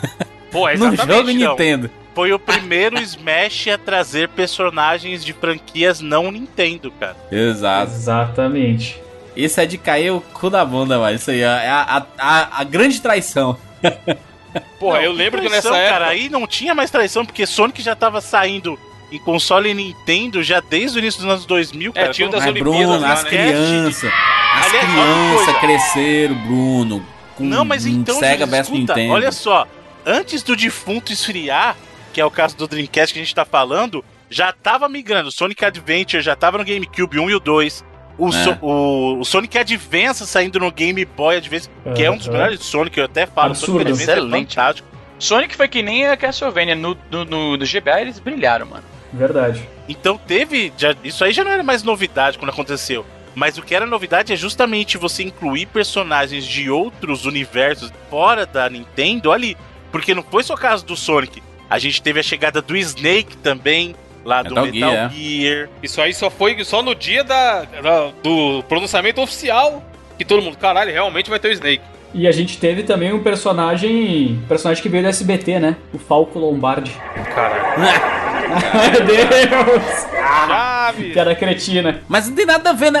Pô, No exatamente. jogo não. Nintendo. Foi o primeiro Smash a trazer personagens de franquias não Nintendo, cara. Exato. Exatamente. Isso é de cair o cu da bunda, mano. Isso aí é a, a, a, a grande traição. Porra, Não, eu lembro que traição, nessa época. cara, aí não tinha mais traição, porque Sonic já tava saindo em console Nintendo já desde o início dos anos 2000, cara. tinha o das Mas, Olimpíadas Bruno, lá, as né? crianças. As crianças cresceram, Bruno. Com Não, mas então, Sega escuta, Nintendo. olha só, antes do defunto esfriar, que é o caso do Dreamcast que a gente tá falando, já tava migrando. Sonic Adventure já tava no GameCube 1 e o 2. O, É. So- o, o Sonic Advance saindo no Game Boy Advance, que é um dos melhores Sonic, eu até falo. Absurdo. Sonic Advance Excelente. é fantástico. Sonic foi que nem a Castlevania. No, no, no, no GBA eles brilharam, mano. Verdade. Então teve. já- isso aí já não era mais novidade quando aconteceu. Mas o que era novidade é justamente você incluir personagens de outros universos fora da Nintendo ali. Porque não foi só o caso do Sonic. A gente teve a chegada do Snake também, lá do Metal Metal Gear, Gear. Isso aí só foi só no dia da, da- do pronunciamento oficial que todo mundo, caralho, realmente vai ter o Snake. E a gente teve também um personagem. Personagem que veio do SBT, né? O Falco Lombardi. Caralho. Meu Deus! Chave! Cara cretina. Mas não tem nada a ver, né?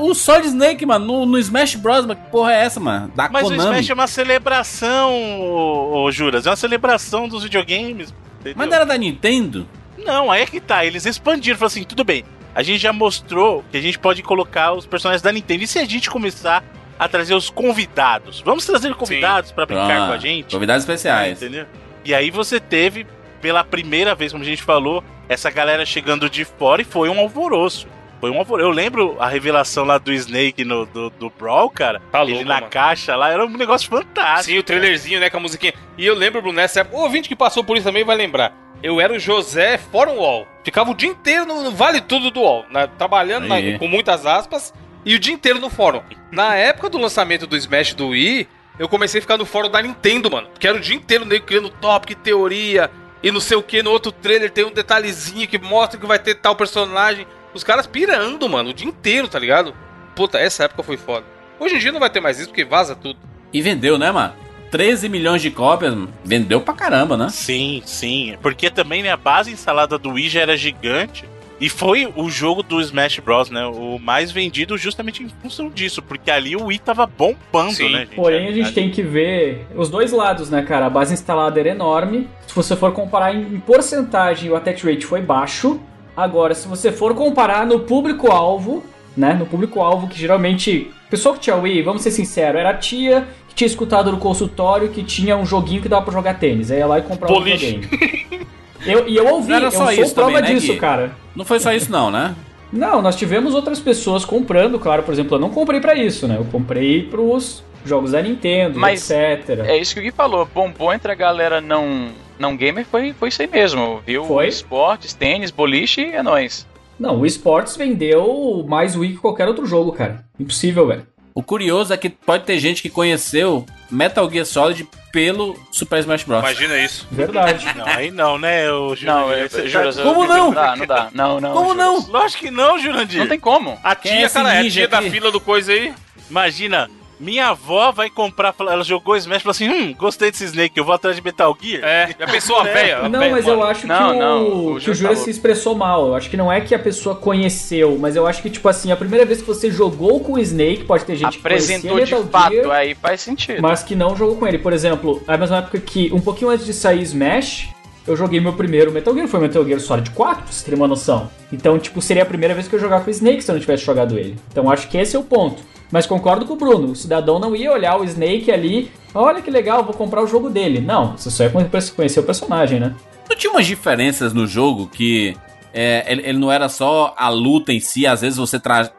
O Solid Snake, mano, no, no Smash Bros. Mas que porra é essa, mano? Da Mas o Konami. Smash é uma celebração, ô, ô, Juras. É uma celebração dos videogames. entendeu? Mas não era da Nintendo? Não, aí é que tá. Eles expandiram, falaram assim, tudo bem. A gente já mostrou que a gente pode colocar os personagens da Nintendo. E se a gente começar a trazer os convidados? Vamos trazer convidados pra brincar Ah, com a gente? Convidados especiais. Entendeu? E aí você teve, pela primeira vez, como a gente falou, essa galera chegando de fora e foi um alvoroço. Foi um alvoroço. Eu lembro a revelação lá do Snake no, do, do Brawl, cara. Tá ele louco, na mano. caixa lá, era um negócio fantástico. Sim, o trailerzinho, né, com a musiquinha. E eu lembro, Bruno, nessa época, o ouvinte que passou por isso também vai lembrar. Eu era o José fora o UOL. Ficava o dia inteiro no, no Vale Tudo do UOL, né, trabalhando na- com muitas aspas, e o dia inteiro no fórum. Na época do lançamento do Smash do Wii, eu comecei a ficar no fórum da Nintendo, mano. Que era o dia inteiro nego criando tópico, teoria, e não sei o que. No outro trailer tem um detalhezinho que mostra que vai ter tal personagem. Os caras pirando, mano, o dia inteiro, tá ligado? Puta, essa época foi foda. Hoje em dia não vai ter mais isso porque vaza tudo. E vendeu, né, mano? 13 milhões de cópias, vendeu pra caramba, né? Sim, sim. Porque também né, a base instalada do Wii já era gigante. E foi o jogo do Smash Bros, né? O mais vendido justamente em função disso. Porque ali o Wii tava bombando, Sim. né, gente? Porém, a gente tem que ver os dois lados, né, cara? A base instalada era enorme. Se você for comparar em em porcentagem, o attach rate foi baixo. Agora, se você for comparar no público-alvo, né? No público-alvo, que geralmente. Pessoa que tinha Wii, vamos ser sinceros, era a tia que tinha escutado no consultório que tinha um joguinho que dava pra jogar tênis. Aí ia lá e comprava um Boliche. videogame. Eu, e eu ouvi, Não era eu só sou isso prova também, né, disso, Gui? cara. Não foi só isso, não, né? Não, nós tivemos outras pessoas comprando, claro, por exemplo, eu não comprei pra isso, né? Eu comprei pros jogos da Nintendo, Mas etc. É isso que o Gui falou. Bombou entre a galera não, não gamer foi, foi isso aí mesmo. Viu? Foi? Esportes, tênis, boliche é nóis. Não, o esportes vendeu mais Wii que qualquer outro jogo, cara. Impossível, velho. O curioso é que pode ter gente que conheceu Metal Gear Solid pelo Super Smash Bros. Imagina isso. Verdade. Não, aí não, né, o Não, eu, Você juro, tá- eu- Como não? Não dá, não dá. Não, não. Como não? Lógico que não, Jurandir. Não tem como. A é tia, esse cara, é a tia da aqui? fila do coisa aí. Imagina, minha avó vai comprar, ela jogou Smash e falou assim: hum, gostei desse Snake, eu vou atrás de Metal Gear. É, já pensou a véia? a Não, véia, mas mano. eu acho Não, que, não, o, o que Júlio o Júlia falou. se expressou mal. Eu acho que não é que a pessoa conheceu, mas eu acho que, tipo assim, a primeira vez que você jogou com o Snake, pode ter gente Apresentou que de Metal fato, Gear, aí faz sentido. mas que não jogou com ele. Por exemplo, na mesma época que, um pouquinho antes de sair Smash, eu joguei meu primeiro Metal Gear, foi Metal Gear Solid 4, pra você ter uma noção. Então, tipo, seria a primeira vez que eu jogar com o Snake se eu não tivesse jogado ele. Então, acho que esse é o ponto. Mas concordo com o Bruno, o cidadão não ia olhar o Snake ali, olha que legal, vou comprar o jogo dele. Não, você só ia conhecer o personagem, né? Não tinha umas diferenças no jogo que é, ele, ele não era só a luta em si, às vezes você tra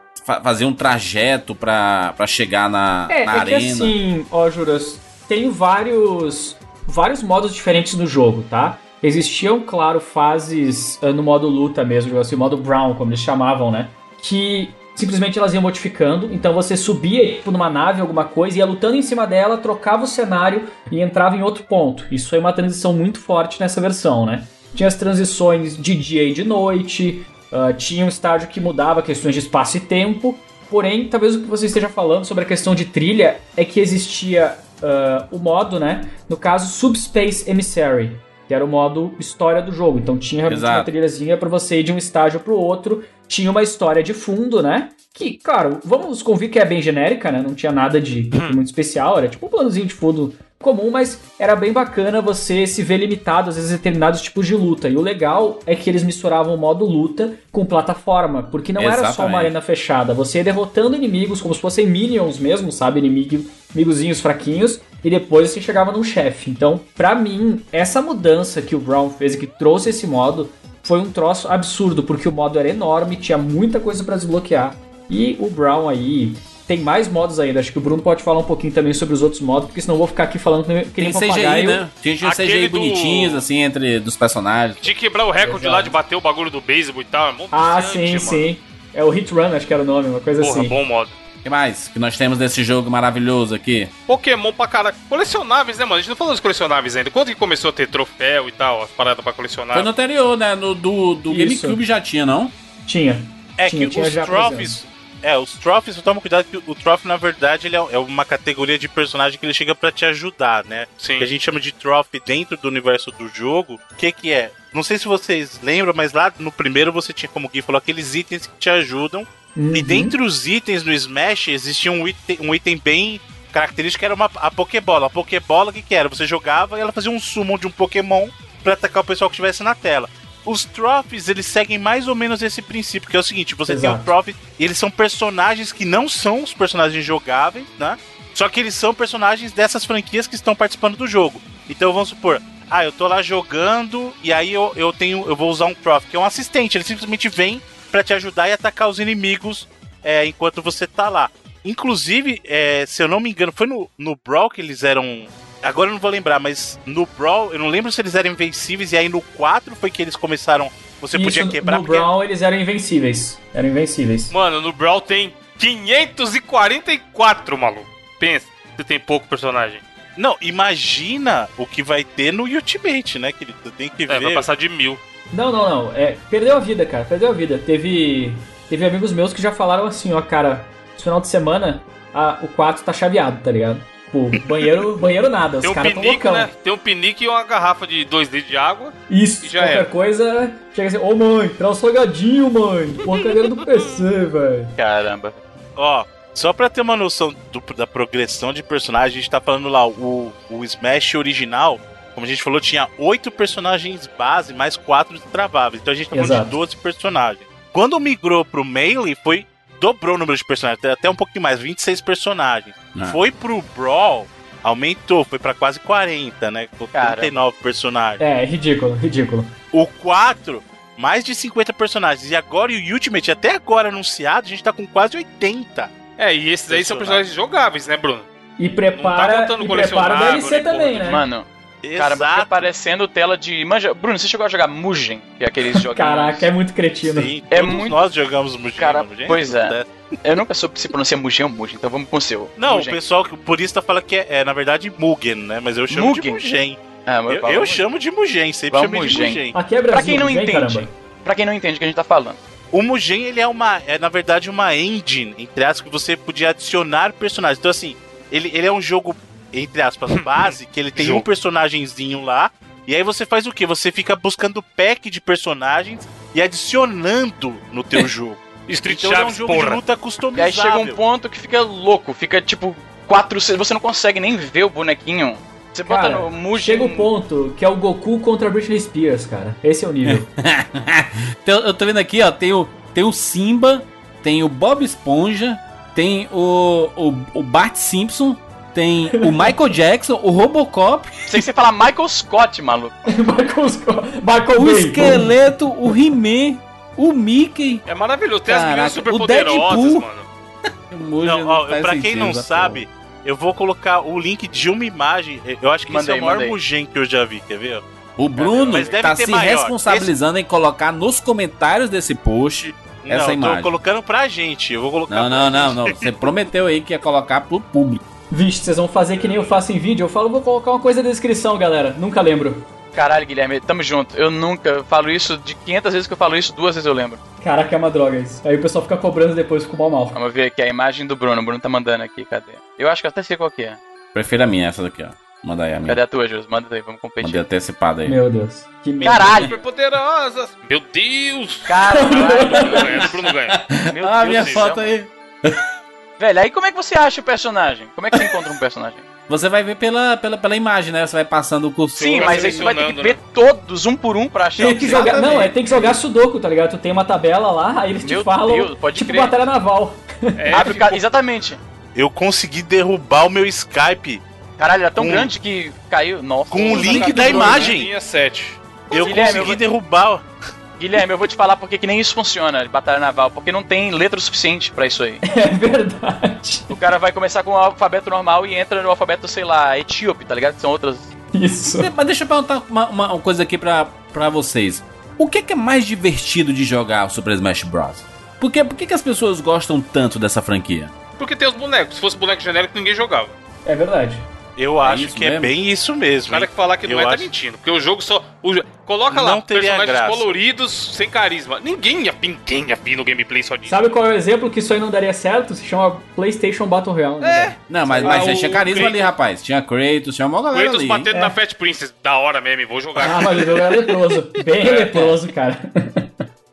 fazia um trajeto pra, pra chegar na, É, na é arena. que assim, ó, Juras, tem vários, vários modos diferentes do jogo, tá? Existiam, claro, fases ah, no modo luta mesmo, assim, modo Brown, como eles chamavam, né? Que simplesmente elas iam modificando. Então você subia tipo, numa nave, alguma coisa, ia lutando em cima dela, trocava o cenário e entrava em outro ponto. Isso foi uma transição muito forte nessa versão, né? Tinha as transições de dia e de noite, uh, tinha um estágio que mudava questões de espaço e tempo. Porém, talvez o que você esteja falando sobre a questão de trilha é que existia uh, o modo, né? No caso, Subspace Emissary, que era o modo história do jogo. Então tinha realmente Exato. uma trilhazinha pra você ir de um estágio pro outro. Tinha uma história de fundo, né? Que, claro, vamos convir que é bem genérica, né? Não tinha nada de, muito especial, era tipo um planozinho de fundo comum, mas era bem bacana você se ver limitado às vezes a determinados tipos de luta. E o legal é que eles misturavam o modo luta com plataforma, porque não era só Exatamente. uma arena fechada, você ia derrotando inimigos como se fossem minions mesmo, sabe? Inimigo, inimigozinhos fraquinhos, e depois você chegava num chefe. Então, pra mim, essa mudança que o Brown fez e que trouxe esse modo foi um troço absurdo, porque o modo era enorme, tinha muita coisa pra desbloquear. E o Brown aí tem mais modos ainda. Acho que o Bruno pode falar um pouquinho também sobre os outros modos, porque senão eu vou ficar aqui falando que nem Tem um CGI, papagaio. né? Tinha uns Aquele CGI do- bonitinhos, assim, entre dos personagens. Tinha que quebrar o recorde lá de bater o bagulho do beisebol e tal. É Ah, sim, mano. sim. É o Hit Run, acho que era o nome, uma coisa Porra, assim. bom modo. O que mais que nós temos desse jogo maravilhoso aqui? Pokémon pra caralho. Colecionáveis, né, mano? A gente não falou dos colecionáveis ainda. Quando que começou a ter troféu e tal, as paradas pra colecionar? Foi no anterior, né? No, do do Isso. GameCube já tinha, não? Tinha. É Tinha, que tinha os trophies. É, os trophies, toma cuidado que o trophy, na verdade, ele é, é uma categoria de personagem que ele chega pra te ajudar, né? Sim. Que a gente chama de trophy dentro do universo do jogo. O que que é? Não sei se vocês lembram, mas lá no primeiro você tinha, como o Gui falou, aqueles itens que te ajudam. E Uhum. dentre os itens no Smash existia um item, um item bem característico que era uma, a Pokébola. A Pokébola, o que, que era? Você jogava e ela fazia um summon de um Pokémon pra atacar o pessoal que estivesse na tela. Os trophies, eles seguem mais ou menos esse princípio, que é o seguinte, você tem Exato. um trophy e eles são personagens que não são os personagens jogáveis, né? Só que eles são personagens dessas franquias que estão participando do jogo. Então vamos supor, ah, eu tô lá jogando e aí eu, eu tenho, eu vou usar um trophy, que é um assistente, ele simplesmente vem pra te ajudar e atacar os inimigos é, enquanto você tá lá. Inclusive, é, se eu não me engano, foi no, no Brawl que eles eram. Agora eu não vou lembrar, mas no Brawl, eu não lembro se eles eram invencíveis, e aí no 4 foi que eles começaram. Você Isso, podia quebrar no porque- Brown eles eram invencíveis. Eram invencíveis. Mano, no Brawl tem 544, maluco. Pensa, você tem pouco personagem. Não, imagina o que vai ter no Ultimate, né, querido? Você tem que É, vai ver. passar de mil. Não, não, não. É, perdeu a vida, cara. Perdeu a vida. Teve. Teve amigos meus que já falaram assim, ó, cara, esse final de semana a- o quarto tá chaveado, tá ligado? Pô, banheiro, banheiro nada, os Tem um caras tão pinique, loucão. né? Tem um pinique e uma garrafa de 2 litros de água. Isso, E já qualquer era. coisa, chega assim, ô mãe, traz um salgadinho, mãe. Porcaria do PC, velho. Caramba. Ó, só pra ter uma noção do- da progressão de personagem, a gente tá falando lá, o, o Smash original, como a gente falou, tinha oito personagens base, mais quatro destraváveis. Então a gente tá falando Exato. de 12 personagens. Quando migrou pro Melee, foi. Dobrou o número de personagens, até um pouquinho mais, 26 personagens. Ah. Foi pro Brawl, aumentou, foi pra quase 40, né? Com Cara. 39 personagens. É, ridículo, ridículo. O 4, mais de 50 personagens. E agora o Ultimate, até agora anunciado, a gente tá com quase 80. É, e esses aí são personagens jogáveis, né, Bruno? E prepara, tá e prepara o colecionável, DLC também, porra né? Mano, cara, Exato. aparecendo tela de. Manja, Bruno, você chegou a jogar Mugen? Que é aqueles joguinhos. Caraca, é muito cretino. Sim, É todos muito- nós jogamos Mugen. Cara, Mugen, pois é. Eu nunca soube se pronuncia Mugen ou Mugen, então vamos com o seu. Não, Mugen. o pessoal que- purista fala que é, é, na verdade, Mugen, né? Mas eu chamo de Mugen? Mugen. Ah, Eu, eu Mugen. chamo de Mugen, sempre chamei de Mugen. Mugen. Aqui é Brasil, Pra quem não vem, entende, caramba. pra quem não entende o que a gente tá falando. O Mugen, ele é uma, é na verdade uma engine, entre aspas, que você podia adicionar personagens. Então assim, ele, ele é um jogo, entre aspas, base, que ele tem um personagemzinho lá, e aí você faz o quê? Você fica buscando pack de personagens e adicionando no teu jogo. Street então ele é um Chaves, jogo de porra. luta E customizável. aí chega um ponto que fica louco, fica tipo quatro. Você não consegue nem ver o bonequinho. Você bota Cara, no Mugen. chega o ponto que é o Goku contra a Britney Spears, cara. Esse é o nível. Então, eu tô vendo aqui, ó, tem o, tem o Simba, tem o Bob Esponja, tem o, o, o Bart Simpson, tem o Michael Jackson, o Robocop, Sei que você fala Michael Scott, maluco. Michael, Scott- Michael o Bay. Esqueleto, o He-Man, o Mickey. É maravilhoso. Tem as Caraca, meninas super o poderosas, Deadpool. mano. Não, ó, pra quem sentido não sabe, eu vou colocar o link de uma imagem. Eu acho que esse Mandei, é o maior. Mugen que eu já vi, quer ver? O Bruno tá ter se maior. responsabilizando em colocar nos comentários desse post essa não, imagem. tô colocando pra gente. Eu vou colocar Não, não, não, não. Você prometeu aí que ia colocar pro público. Vixe, vocês vão fazer que nem eu faço em vídeo. Eu falo, vou colocar uma coisa na descrição, galera. Nunca lembro. Caralho, Guilherme, tamo junto. Eu nunca falo isso, de 500 vezes que eu falo isso, duas vezes eu lembro. Caraca, é uma droga isso. Aí o pessoal fica cobrando depois com o mal mal. Vamos ver aqui a imagem do Bruno. O Bruno tá mandando aqui, cadê? Eu acho que eu até sei qual que é. Prefiro a minha, essa daqui, ó. Manda aí a minha. Cadê a tua, Jus? Manda aí, vamos competir. Mandei antecipada aí. Meu Deus. Que merda. Caralho! Super poderosas. Meu Deus. Caralho! Bruno ganha, Bruno ganha. Meu Ah, Deus minha do céu. foto aí. Velho, aí como é que você acha o personagem? Como é que você encontra um personagem? Você vai ver pela, pela, pela imagem, né? Você vai passando o cursor. Sim, mas aí você vai ter que ver todos, um por um, pra achar Tem o que jogar. Exatamente. Não, é tem que jogar Sudoku, tá ligado? Tu tem uma tabela lá, aí eles te Meu falam. Deus, pode tipo crer. batalha naval. É, Abre o ficou- ca- Exatamente. Eu consegui derrubar o meu Skype Caralho, era tão Com- grande que caiu. Nossa. com o link 14, da imagem. Linha 7. Eu consegui derrubar. Guilherme, eu vou te falar porque que nem isso funciona de batalha naval, porque não tem letra o suficiente pra isso aí. É verdade. O cara vai começar com o alfabeto normal e entra no alfabeto, sei lá, etíope, tá ligado? Que são outras. Isso. Mas deixa eu perguntar uma, uma- coisa aqui pra, pra vocês. O que, que é mais divertido de jogar o Super Smash Bros? Por, que, por que, que as pessoas gostam tanto dessa franquia? Porque tem os bonecos. Se fosse boneco genérico, ninguém jogava. É verdade. Eu É acho que é mesmo? bem isso O mesmo. cara hein? que falar que não Eu é, tá acho- mentindo. Porque o jogo só. o Coloca lá Não teria personagens graça. coloridos sem carisma. Ninguém ia, ninguém ia vir no gameplay só disso. Sabe qual é o exemplo que isso aí não daria certo? Se chama PlayStation Battle Royale. né, É. velho? Não, mas, Ah, mas já o tinha carisma Kratos. ali, rapaz. Tinha Kratos, tinha uma galera Kratos ali. batendo É. na Fat Princess. Da hora mesmo, vou jogar. Ah, mas o jogo era leproso. Bem leproso, cara.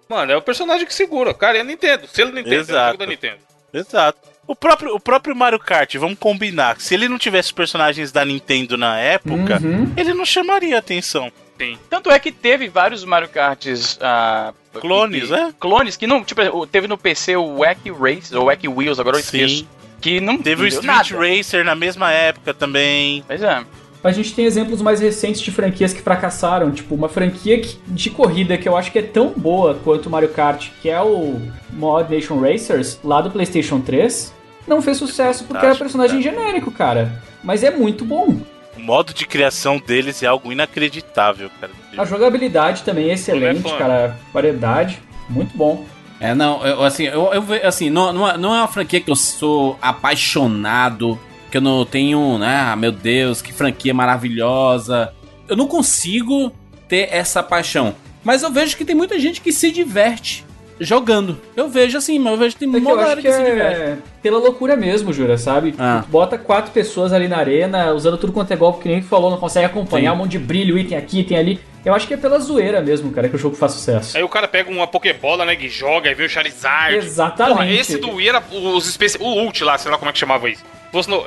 Mano, é o personagem que segura. Cara, é a Nintendo. Se ele Nintendo, é o Exato. jogo da Nintendo. Exato. O próprio, o próprio Mario Kart, vamos combinar. Se ele não tivesse personagens da Nintendo na época, Uhum. ele não chamaria atenção. Sim. Tanto é que teve vários Mario Karts. ah, Clones, que- né? Clones que não. Tipo, teve no PC o Wacky Race, ou Wacky Wheels, agora eu esqueço. Sim. Que não Teve o Street nada. Racer na mesma época também. Pois é. A gente tem exemplos mais recentes de franquias que fracassaram. Tipo, uma franquia que- de corrida que eu acho que é tão boa quanto o Mario Kart, que é o Mod Nation Racers, lá do PlayStation 3, não fez sucesso porque era personagem genérico, cara. Mas é muito bom. O modo de criação deles é algo inacreditável, cara. A jogabilidade também é excelente, fã. cara. Variedade, muito bom. É, não, eu, assim, eu, eu assim, não, não, é- não é uma franquia que eu sou apaixonado, que eu não tenho, né, ah, meu Deus, que franquia maravilhosa. Eu não consigo ter essa paixão. Mas eu vejo que tem muita gente que se diverte jogando. Eu vejo assim, mas eu vejo que tem É uma galera que, que se diverte. é pela loucura mesmo, Jura, sabe? Ah. Bota quatro pessoas ali na arena, usando tudo quanto é golpe, que nem tu falou, não consegue acompanhar, Sim. um monte de brilho, item aqui, item ali. Eu acho que é pela zoeira mesmo, cara, que o jogo faz sucesso. Aí o cara pega uma Pokébola, né, que joga, aí vê o Charizard. Exatamente. Porra, esse do Wii era os especi... o ult lá, sei lá como é que chamava isso.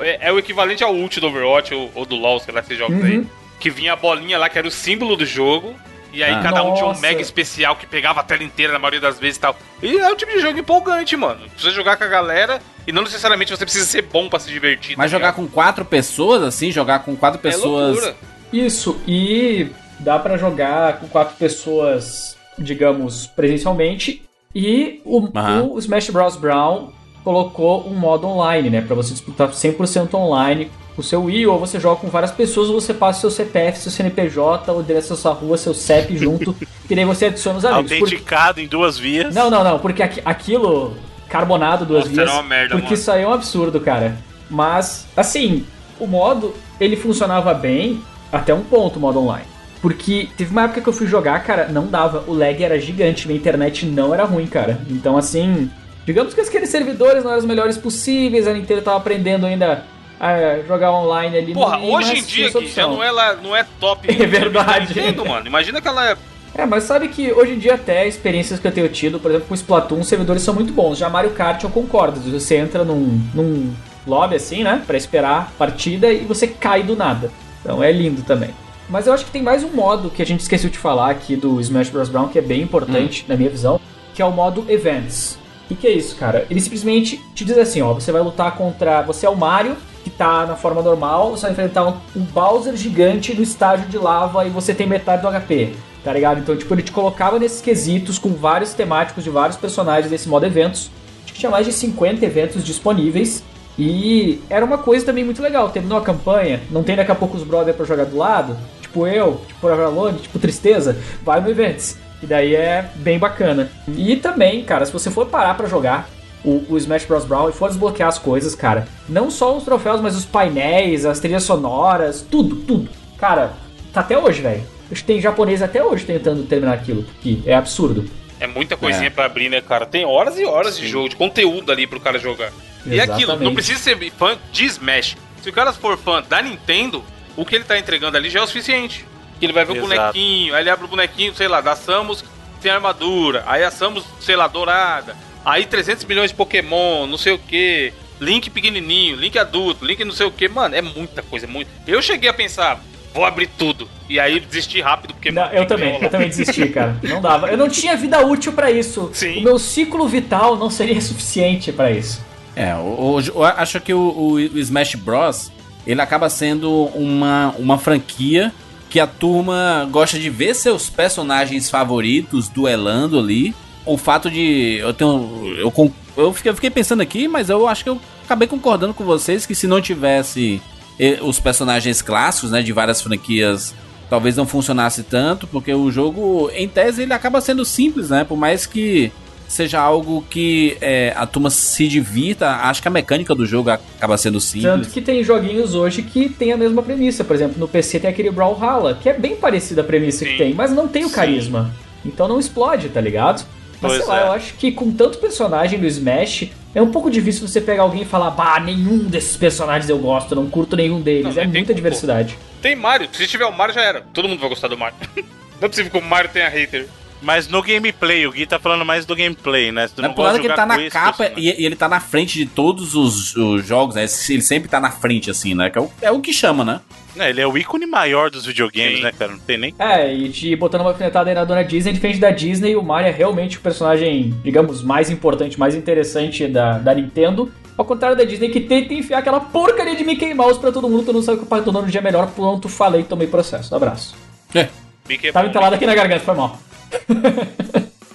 É, é o equivalente ao ult do Overwatch ou, ou do LoL, sei lá, esses jogos Uhum. aí. Que vinha a bolinha lá, que era o símbolo do jogo. E aí Ah. cada um tinha um Nossa. mega especial que pegava a tela inteira na maioria das vezes e tal. E é um tipo de jogo empolgante, mano. Precisa jogar com a galera e não necessariamente você precisa ser bom pra se divertir. Mas tá jogar ligado? com quatro pessoas, assim, jogar com quatro é pessoas. loucura. Isso, e dá pra jogar com quatro pessoas, digamos, presencialmente. E o, Aham. o Smash Bros. Brown colocou um modo online, né? Pra você disputar 100% online o seu Wii, ou você joga com várias pessoas, ou você passa seu CPF, seu CNPJ, o endereço da sua rua, seu CEP junto, e daí você adiciona os amigos. Porque- Autenticado em duas vias. Não, não, não, porque aqui- aquilo carbonado duas Nossa, vias. era uma merda, porque mano. isso aí é um absurdo, cara. Mas, assim, o modo, ele funcionava bem até um ponto, o modo online. Porque teve uma época que eu fui jogar, cara, não dava. O lag era gigante, minha internet não era ruim, cara. Então, assim, digamos que aqueles servidores não eram os melhores possíveis, a Nintendo tava aprendendo ainda a jogar online ali Porra, no hoje em dia que já não é, lá, não é top. É verdade. Nintendo, mano. Imagina aquela É, mas sabe que hoje em dia até experiências que eu tenho tido, por exemplo, com Splatoon, os servidores são muito bons. Já Mario Kart eu concordo. Você entra num, num lobby assim, né, Pra esperar a partida e você cai do nada. Então é lindo também. Mas eu acho que tem mais um modo que a gente esqueceu de falar aqui do Smash Bros. Brown, que é bem importante na minha visão, que é o modo Events. O que, que é isso, cara? Ele simplesmente te diz assim, ó, você vai lutar contra... Você é o Mario, que tá na forma normal, você vai enfrentar um, Bowser gigante no estágio de lava e você tem metade do HP, tá ligado? Então, tipo, ele te colocava nesses quesitos com vários temáticos de vários personagens desse modo eventos. Acho que tinha mais de 50 eventos disponíveis. E era uma coisa também muito legal. Terminou a campanha, não tem daqui a pouco os brother pra jogar do lado. Tipo eu, tipo Avalone, tipo Tristeza, vai no Events. E daí é bem bacana. E também, cara, se você for parar pra jogar o, o Smash Bros. Brawl e for desbloquear as coisas, cara, não só os troféus, mas os painéis, as trilhas sonoras, tudo, tudo. Cara, tá até hoje, velho. Acho que tem japonês até hoje tentando terminar aquilo, que é absurdo. É muita coisinha pra abrir, né, cara? Tem horas e horas de jogo, de conteúdo ali pro cara jogar. E é aquilo, não Exatamente. precisa ser fã de Smash. Se o cara for fã da Nintendo, o que ele tá entregando ali já é o suficiente. Ele vai ver o Exato. bonequinho, aí ele abre o bonequinho, sei lá, da Samus sem armadura, aí a Samus, sei lá, dourada, aí 300 milhões de Pokémon, não sei o que, Link pequenininho, Link adulto, Link não sei o que, mano, é muita coisa, é muito. Eu cheguei a pensar, vou abrir tudo, e aí desisti rápido, porque... Não, eu também, eu também desisti, cara. Não dava. Eu não tinha vida útil pra isso. Sim. O meu ciclo vital não seria suficiente pra isso. É, hoje eu acho que o, o- o Smash Bros. ele acaba sendo uma, uma franquia que a turma gosta de ver seus personagens favoritos duelando ali. O fato de. Eu tenho. Eu, eu, fiquei, eu fiquei pensando aqui, mas eu acho que eu acabei concordando com vocês que se não tivesse eh, os personagens clássicos, né, de várias franquias, talvez não funcionasse tanto, porque o jogo, em tese, ele acaba sendo simples, né? Por mais que seja algo que é, a turma se divirta, acho que a mecânica do jogo acaba sendo simples. Tanto que tem joguinhos hoje que tem a mesma premissa. Por exemplo, no PC tem aquele Brawlhalla, que é bem parecido a premissa que Sim. tem, mas não tem o carisma. Então não explode, tá ligado? Mas Pois sei lá, é. eu acho que com tanto personagem do Smash, é um pouco difícil você pegar alguém e falar, bah, nenhum desses personagens eu gosto, não curto nenhum deles. Não, é tem muita diversidade. Tem Mario, se tiver o Mario já era. Todo mundo vai gostar do Mario. Não é possível que o Mario tenha hater. Mas no gameplay, o Gui tá falando mais do gameplay, né? Se tu Não é por nada que ele tá na capa e, e ele tá na frente de todos os, os jogos, né? Ele sempre tá na frente, assim, né? Que é o, é o que chama, né? É, ele é o ícone maior dos videogames, Sim. né, cara? Não tem nem. É, e de botando uma alfinetada aí na dona Disney, diferente da Disney, o Mario é realmente o personagem, digamos, mais importante, mais interessante da, da Nintendo. Ao contrário da Disney, que tenta enfiar aquela porcaria de Mickey Mouse pra todo mundo, tu não sabe que o pai do dono é melhor, pronto, falei, tomei processo. Abraço. É. Mickey é Tava entalado aqui na garganta, foi mal.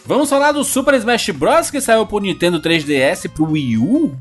Vamos falar do Super Smash Bros. que saiu pro Nintendo 3DS pro Wii U.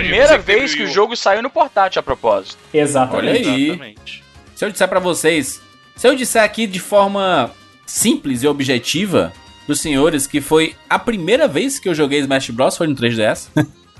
Primeira vez que o jogo saiu no portátil, a propósito. Exatamente. Olha aí. Exatamente. Se eu disser pra vocês, se eu disser aqui de forma simples e objetiva pros senhores que foi a primeira vez que eu joguei Smash Bros foi no 3DS.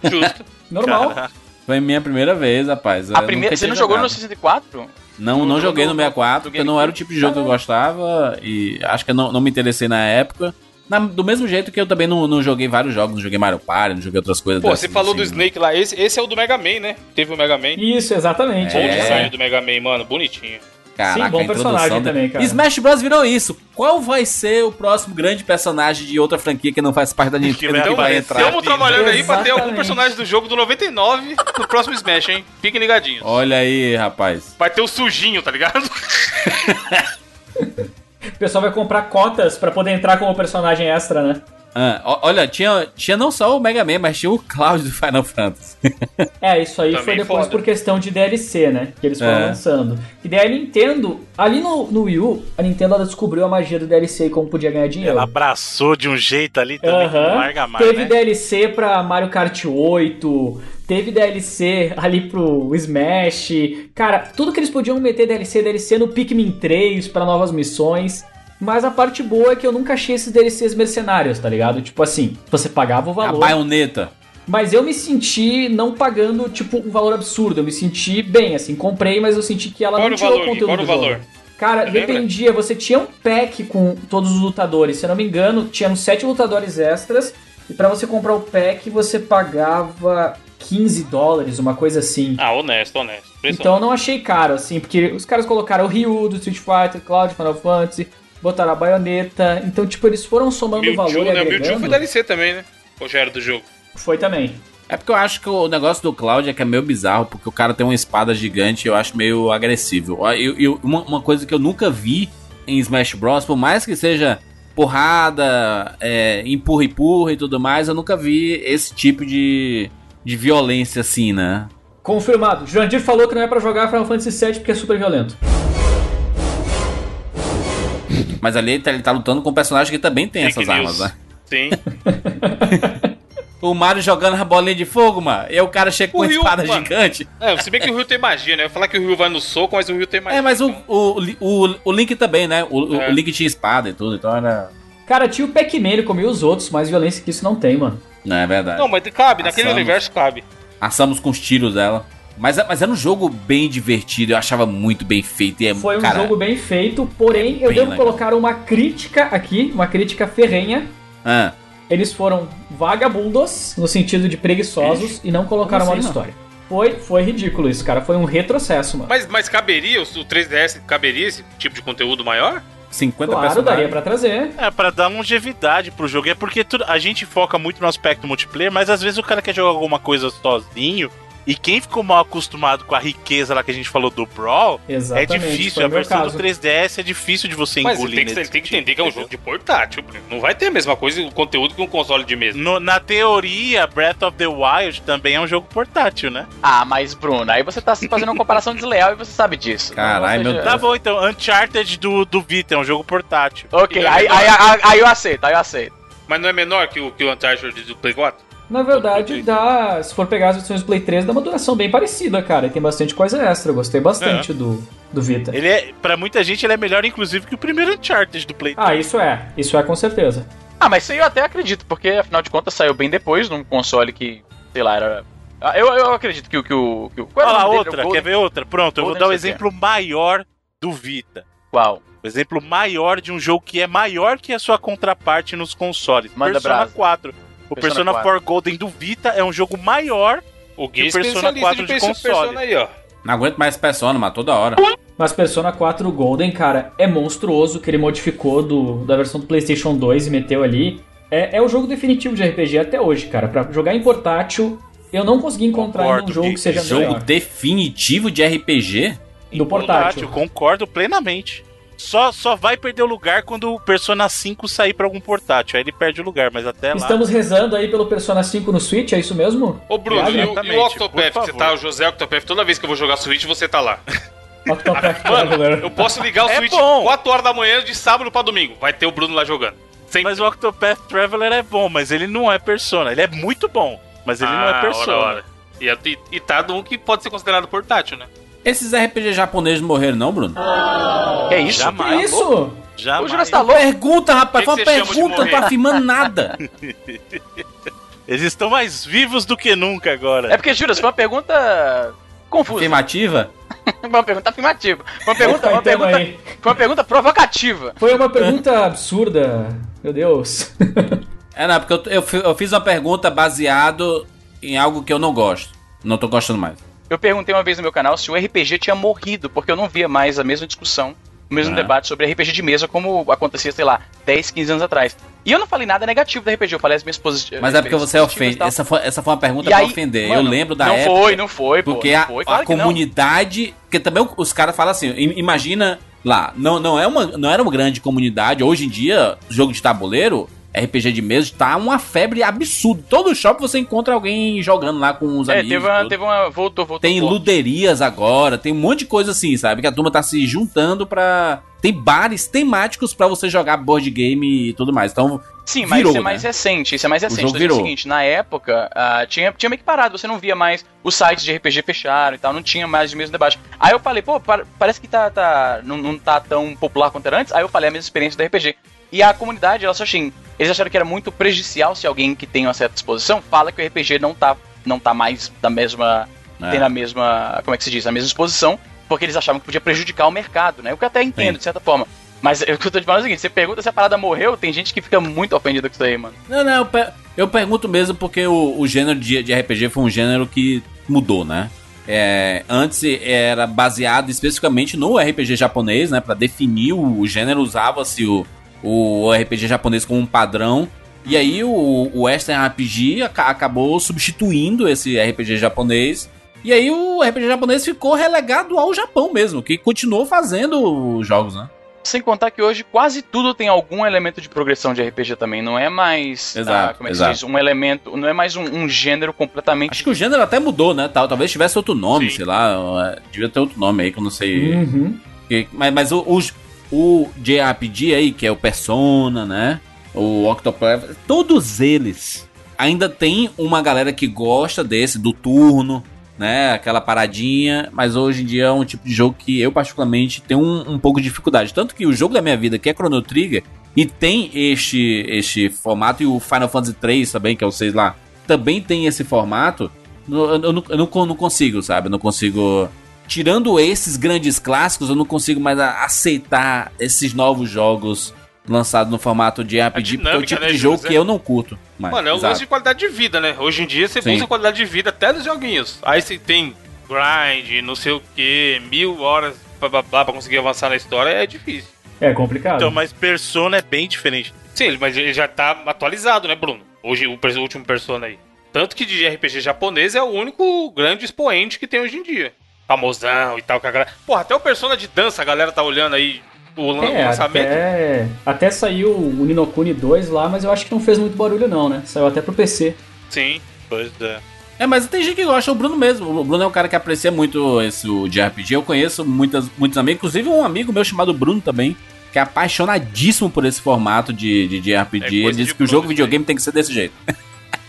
Justo. Normal. Foi minha primeira vez, rapaz. A Eu primeira, você não jogou no jogado. 64? Não, não jogo joguei no do- 64, do porque não era o tipo de jogo que eu gostava e acho que eu não, não me interessei na época. Na- do mesmo jeito que eu também não, não joguei vários jogos, não joguei Mario Party, não joguei outras coisas. Pô, você falou do assim. Snake lá. Esse, esse é o do Mega Man, né? Teve o Mega Man. Isso, exatamente. É. design do Mega Man, mano. Bonitinho. Caraca, Sim, bom personagem de- também, cara. Smash Bros virou isso. Qual vai ser o próximo grande personagem de outra franquia que não faz parte da Nintendo vai que vai entrar? Estamos trabalhando aí pra ter algum Exatamente. personagem do jogo do 99 no próximo Smash, hein? Fiquem ligadinhos. Olha aí, rapaz. Vai ter o sujinho, tá ligado? O pessoal vai comprar cotas pra poder entrar como personagem extra, né? Ah, olha, tinha, tinha não só o Mega Man, mas tinha o Cloud do Final Fantasy. É, isso aí Também foi depois foda. por questão de DLC, né? Que eles foram É. lançando. E daí a Nintendo, ali no, no Wii U, a Nintendo ela descobriu a magia do DLC e como podia ganhar dinheiro. Ela abraçou de um jeito ali também que não larga mais, Teve né? DLC pra Mario Kart 8, teve DLC ali pro Smash. Cara, tudo que eles podiam meter DLC, DLC no Pikmin 3 pra novas missões. Mas a parte boa é que eu nunca achei esses DLCs mercenários, tá ligado? Tipo assim, você pagava o A valor. baioneta. Mas eu me senti não pagando, tipo, um valor absurdo. Eu me senti bem, assim, comprei, mas eu senti que ela Qual não o tirou valor, o conteúdo do o jogo. valor? Cara, Você lembra? dependia. Você tinha um pack com todos os lutadores. Se eu não me engano, tinha uns sete lutadores extras. E pra você comprar o pack, você pagava 15 dólares, uma coisa assim. Ah, honesto, honesto. Então eu não achei caro, assim, porque os caras colocaram o Ryu do Street Fighter, Cloud, Final Fantasy, botaram a baioneta. Então, tipo, eles foram somando Mewtwo, valor né? Mewtwo agregando. foi DLC também, né? Ou já era do jogo? Foi também. É porque eu acho que o negócio do Cloud é que é meio bizarro, porque o cara tem uma espada gigante e eu acho meio agressivo. Eu- eu- uma, uma coisa que eu nunca vi em Smash Bros, por mais que seja porrada, é, empurra, empurra e tudo mais, eu nunca vi esse tipo de, de violência assim, né? Confirmado. Jurandir falou que não é pra jogar Final Fantasy VII porque é super violento. Mas ali ele tá, ele tá lutando com um personagem que também tem Fake essas news. armas, né? Sim. O Mario jogando a bolinha de fogo, mano, e aí o cara chega com O uma Ryu, espada mano. gigante. É, se bem que o Rio tem magia, né? Eu ia falar que o Rio vai no soco, mas o Rio tem magia. É, mas o, então. o, o, o Link também, né? O, o- É. o Link tinha espada e tudo, então era. Cara, tinha o Pac-Man, ele comia os outros, mais violência que isso não tem, mano. Não, é verdade. Não, mas cabe, naquele Assamos. universo cabe. Assamos com os tiros dela. Mas, mas era um jogo bem divertido, eu achava muito bem feito. E é, Foi um cara, jogo bem feito, porém eu bem devo legal. colocar uma crítica aqui, uma crítica ferrenha. ah, Eles foram vagabundos, no sentido de preguiçosos, e não colocaram Como modo história. Foi, foi ridículo isso, cara. Foi um retrocesso, mano. Mas, mas caberia, o o 3DS caberia esse tipo de conteúdo maior? 50 claro, personagens. daria pra trazer. É, pra dar longevidade pro jogo. É porque tudo- a gente foca muito no aspecto multiplayer, mas às vezes o cara quer jogar alguma coisa sozinho. E quem ficou mal acostumado com a riqueza lá que a gente falou do Brawl, Exatamente. é difícil. A versão caso. do 3DS é difícil de você Mas engolir tem que, nesse tem que sentido, entender que é um entendeu? jogo de portátil, Bruno. Não vai ter a mesma coisa, o conteúdo que um console de mesa. No- na teoria, Breath of the Wild também é um jogo portátil, né? Ah, mas Bruno, aí você tá fazendo uma comparação desleal e você sabe disso. Caralho, meu Tá bom, então, Uncharted do, do Vita é um jogo portátil. Ok, é aí, aí, aí, aí eu aceito, aí eu aceito. Mas não é menor que o, que o Uncharted do Play 4? Na verdade, dá, se for pegar as versões do Play 3, dá uma duração bem parecida, cara. E tem bastante coisa extra. Eu gostei bastante do, do Vita. Ele é, pra muita gente, ele é melhor, inclusive, que o primeiro Uncharted do Play Ah, isso é. Isso é com certeza. Ah, mas isso aí eu até acredito, porque afinal de contas saiu bem depois num console que, sei lá, era. Ah, Eu, eu acredito que o. Que o, que o Olha lá, outra, O quer ver outra? Pronto, eu vou dar o Sun, exemplo maior do Vita. Qual? O exemplo maior de um jogo que é maior que a sua contraparte nos consoles. Manda Persona brasa. 4. O Persona Persona 4. 4 Golden do Vita é um jogo maior. O Gui é E Persona especialista 4 de de console. Aí, ó. Não aguento mais Persona, mas toda hora. Mas Persona 4 Golden, cara, é monstruoso o que ele modificou do, da versão do PlayStation 2 e meteu ali. É, é o jogo definitivo de RPG até hoje, cara. Pra jogar em portátil, eu não consegui encontrar ainda um Concordo, jogo Gui. que seja Jogo melhor. definitivo de RPG? Do portátil. Concordo plenamente. Só, só vai perder o lugar quando o Persona 5 sair pra algum portátil. Aí ele perde o lugar, mas até lá. Estamos rezando aí pelo Persona 5 no Switch, é isso mesmo? Ô, Bruno, Viagem? e o, e o Octopath? Você tá, o José Octopath, toda vez que eu vou jogar Switch, você tá lá. Octopath Mano, Traveler. eu posso ligar o É Switch bom. 4 horas da manhã de sábado pra domingo. Vai ter o Bruno lá jogando. Sempre. Mas o Octopath Traveler é bom, mas ele não é Persona. Ele é muito bom, mas ele não é Ah, Persona. ora, ora. E, e, e tá num que pode ser considerado portátil, né? Esses RPG japoneses morreram, não, Bruno? Que isso? Que Jamais. isso? Já O Jura tá louco? Pergunta, rapaz, Que foi uma pergunta, não tô afirmando nada. Eles estão mais vivos do que nunca agora. É porque, Jura, foi uma pergunta confusa. Afirmativa? uma pergunta afirmativa. Uma pergunta, uma então pergunta, foi uma pergunta provocativa. Foi uma pergunta absurda. Meu Deus. É, não, porque eu, eu, eu fiz uma pergunta baseado em algo que eu não gosto. Não tô gostando mais. Eu perguntei uma vez no meu canal se o RPG tinha morrido, porque eu não via mais a mesma discussão, o mesmo Ah. debate sobre RPG de mesa como acontecia, sei lá, 10, 15 anos atrás. E eu não falei nada negativo do RPG, eu falei as minhas posições. Mas é porque você ofende. Essa foi, essa foi uma pergunta E pra aí, ofender. mano, eu lembro da não época. foi, não foi, pô, Porque não a, foi, a claro não. comunidade. Porque também os caras falam assim: im- imagina lá, não, não, é uma, não era uma grande comunidade. Hoje em dia, jogo de tabuleiro RPG de mesa, tá uma febre absurda. Todo shopping você encontra alguém jogando lá com os É, amigos. teve uma, teve uma. Voltou, voltou. Tem forte. luderias agora, tem um monte de coisa assim, sabe? Que a turma tá se juntando pra. Tem bares temáticos pra você jogar board game e tudo mais. Então, Sim, mas virou, isso é mais né? recente. Isso é mais recente. jogo é o virou. seguinte, na época, ah, tinha, tinha meio que parado, você não via mais os sites de RPG fecharam e tal, não tinha mais o mesmo debate. Aí eu falei, pô, pa- parece que tá, tá, não, não tá tão popular quanto era antes. Aí eu falei a mesma experiência do RPG. E a comunidade, ela só assim, eles acharam que era muito prejudicial se alguém que tem uma certa exposição fala que o RPG não tá, não tá mais da mesma. É. tem na mesma. Como é que se diz? Na mesma exposição, porque eles achavam que podia prejudicar o mercado, né? O que eu até entendo, Sim. de certa forma. Mas o que eu tô te falando é o seguinte: você pergunta se a parada morreu, tem gente que fica muito ofendida com isso aí, mano. Não, não, eu, per- eu pergunto mesmo porque o, o gênero de, de RPG foi um gênero que mudou, né? É, antes era baseado especificamente no RPG japonês, né? Pra definir o, o gênero, usava-se o, o RPG japonês como um padrão. E aí o, o Western RPG aca- acabou substituindo esse RPG japonês. E aí o RPG japonês ficou relegado ao Japão mesmo, que continuou fazendo os jogos, né? Sem contar que hoje quase tudo tem algum elemento de progressão de RPG também. Não é mais. Exato, ah, como é que exato. se diz? Um elemento. Não é mais um, um gênero completamente. Acho que o gênero até mudou, né? Tal, talvez tivesse outro nome, Sim. sei lá. é, Devia ter outro nome aí que eu não sei. Uhum. Que- mas mas o, o, o JRPG aí, que é o Persona, né? O Octopath, todos eles ainda tem uma galera que gosta desse, do turno, né? Aquela paradinha. Mas hoje em dia é um tipo de jogo que eu, particularmente, tenho um, um pouco de dificuldade. Tanto que o jogo da minha vida, que é Chrono Trigger, e tem este, este formato, e o Final Fantasy 3 também, que é o 6 lá, também tem esse formato. Eu, eu, eu não, eu não, não consigo, sabe? Eu não consigo tirando esses grandes clássicos, eu não consigo mais aceitar esses novos jogos lançados no formato de RPG, porque é o dinâmica, tipo né, de jogo que eu não curto. mais. Mano, é um Exato. lance de qualidade de vida, né? Hoje em dia você Sim. busca qualidade de vida até nos joguinhos. Aí você tem grind, não sei o que, mil horas blá, blá, blá, pra conseguir avançar na história, é difícil. É complicado. Então, mas Persona é bem diferente. Sim, mas ele já tá atualizado, né, Bruno? Hoje, o, o último Persona aí. Tanto que de RPG japonês é o único grande expoente que tem hoje em dia. Famosão e tal, que a galera... Porra, até o Persona de dança a galera tá olhando aí o É, lançamento. até, até saiu o Ninokuni 2 lá, mas eu acho que não fez muito barulho não, né? Saiu até pro PC. Sim. Pois é. É, mas tem gente que gosta, o Bruno mesmo. O Bruno é um cara que aprecia muito esse o de RPG. Eu conheço muitas, muitos amigos, inclusive um amigo meu chamado Bruno também, que é apaixonadíssimo por esse formato de, de, de RPG. É Ele diz que o jogo videogame tem que ser desse jeito.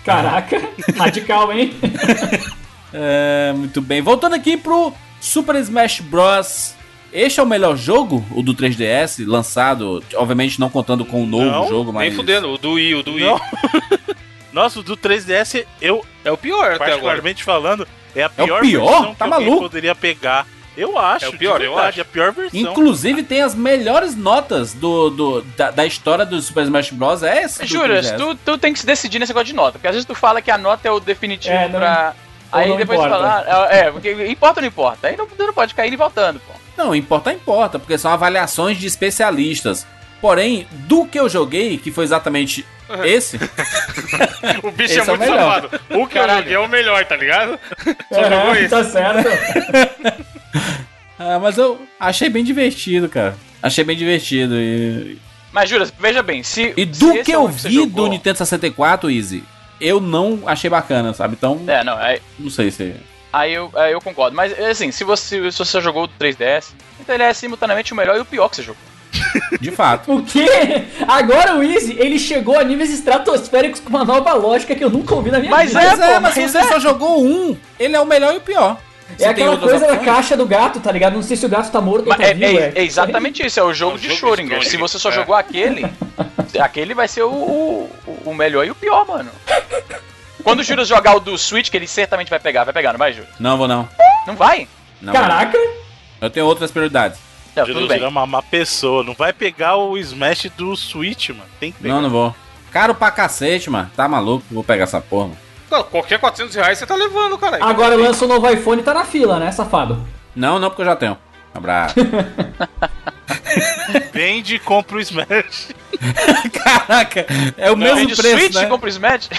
Caraca, radical, hein? É, muito bem. Voltando aqui pro Super Smash Bros. Este é o melhor jogo, o do 3DS, lançado, obviamente não contando com o novo Não, jogo, mas. Nem fudendo, o do Wii, o do Wii. Não. Nossa, o do 3DS, eu, É o pior até agora. particularmente falando, é a É o pior, pior? versão Tá que alguém maluco? poderia pegar. Eu acho, É o pior, de eu verdade, acho. a pior versão. Inclusive tem as melhores notas do, do- da, da história do Super Smash Bros. É essa. Juras, 3DS. tu, tu tem que se decidir nesse negócio de nota, porque às vezes tu fala que a nota é o definitivo É, não- pra. Aí não depois importa. fala, ah, é, porque importa ou não importa? Aí não, não pode cair e voltando, pô. Não, importa, importa, porque são avaliações de especialistas. Porém, do que eu joguei, que foi exatamente esse, O bicho Esse é é o muito melhor. safado. O que eu Caralho. joguei é o melhor, tá ligado? Só jogou É, esse. tá certo. ah, mas eu achei bem divertido, cara. Achei bem divertido. E, Mas Juras, veja bem, se. e se do esse que é eu vi jogou- do Nintendo 64, Easy, eu não achei bacana, sabe? Então, É, não, aí, não sei se. aí eu, aí eu concordo. Mas assim, se você, se você jogou o 3DS, então ele é simultaneamente o melhor e o pior que você jogou. De fato. O quê? Agora o Easy, ele chegou a níveis estratosféricos com uma nova lógica que eu nunca ouvi na minha Mas vida. Mas É, é, pô, mas se mas você é. só jogou um, ele é o melhor e o pior. Você É aquela coisa da caixa do gato, tá ligado? Não sei se o gato tá morto ou tá é, vivo, é- é exatamente isso, é o jogo É o de jogo de Schrödinger. Se você só é. jogou aquele, aquele vai ser o, o, o melhor e o pior, mano. Quando o Juras jogar o do Switch, que ele certamente vai pegar, vai pegar, não vai, Juras? Não, vou não. Não vai? não vou não. Caraca! Eu tenho outras prioridades. Não, Juras tudo bem. é uma má pessoa. Não vai pegar o Smash do Switch, mano. Tem que pegar. Não, não vou. Caro pra cacete, mano. Tá maluco? Vou pegar essa porra. mano. Qualquer 400 reais você tá levando, cara. Agora lança o novo iPhone e tá na fila, né, safado? Não, não, porque eu já tenho. Abraço. Vende e compra o Smash. Caraca, é o mesmo Vende preço, Switch né? e compra o Smash?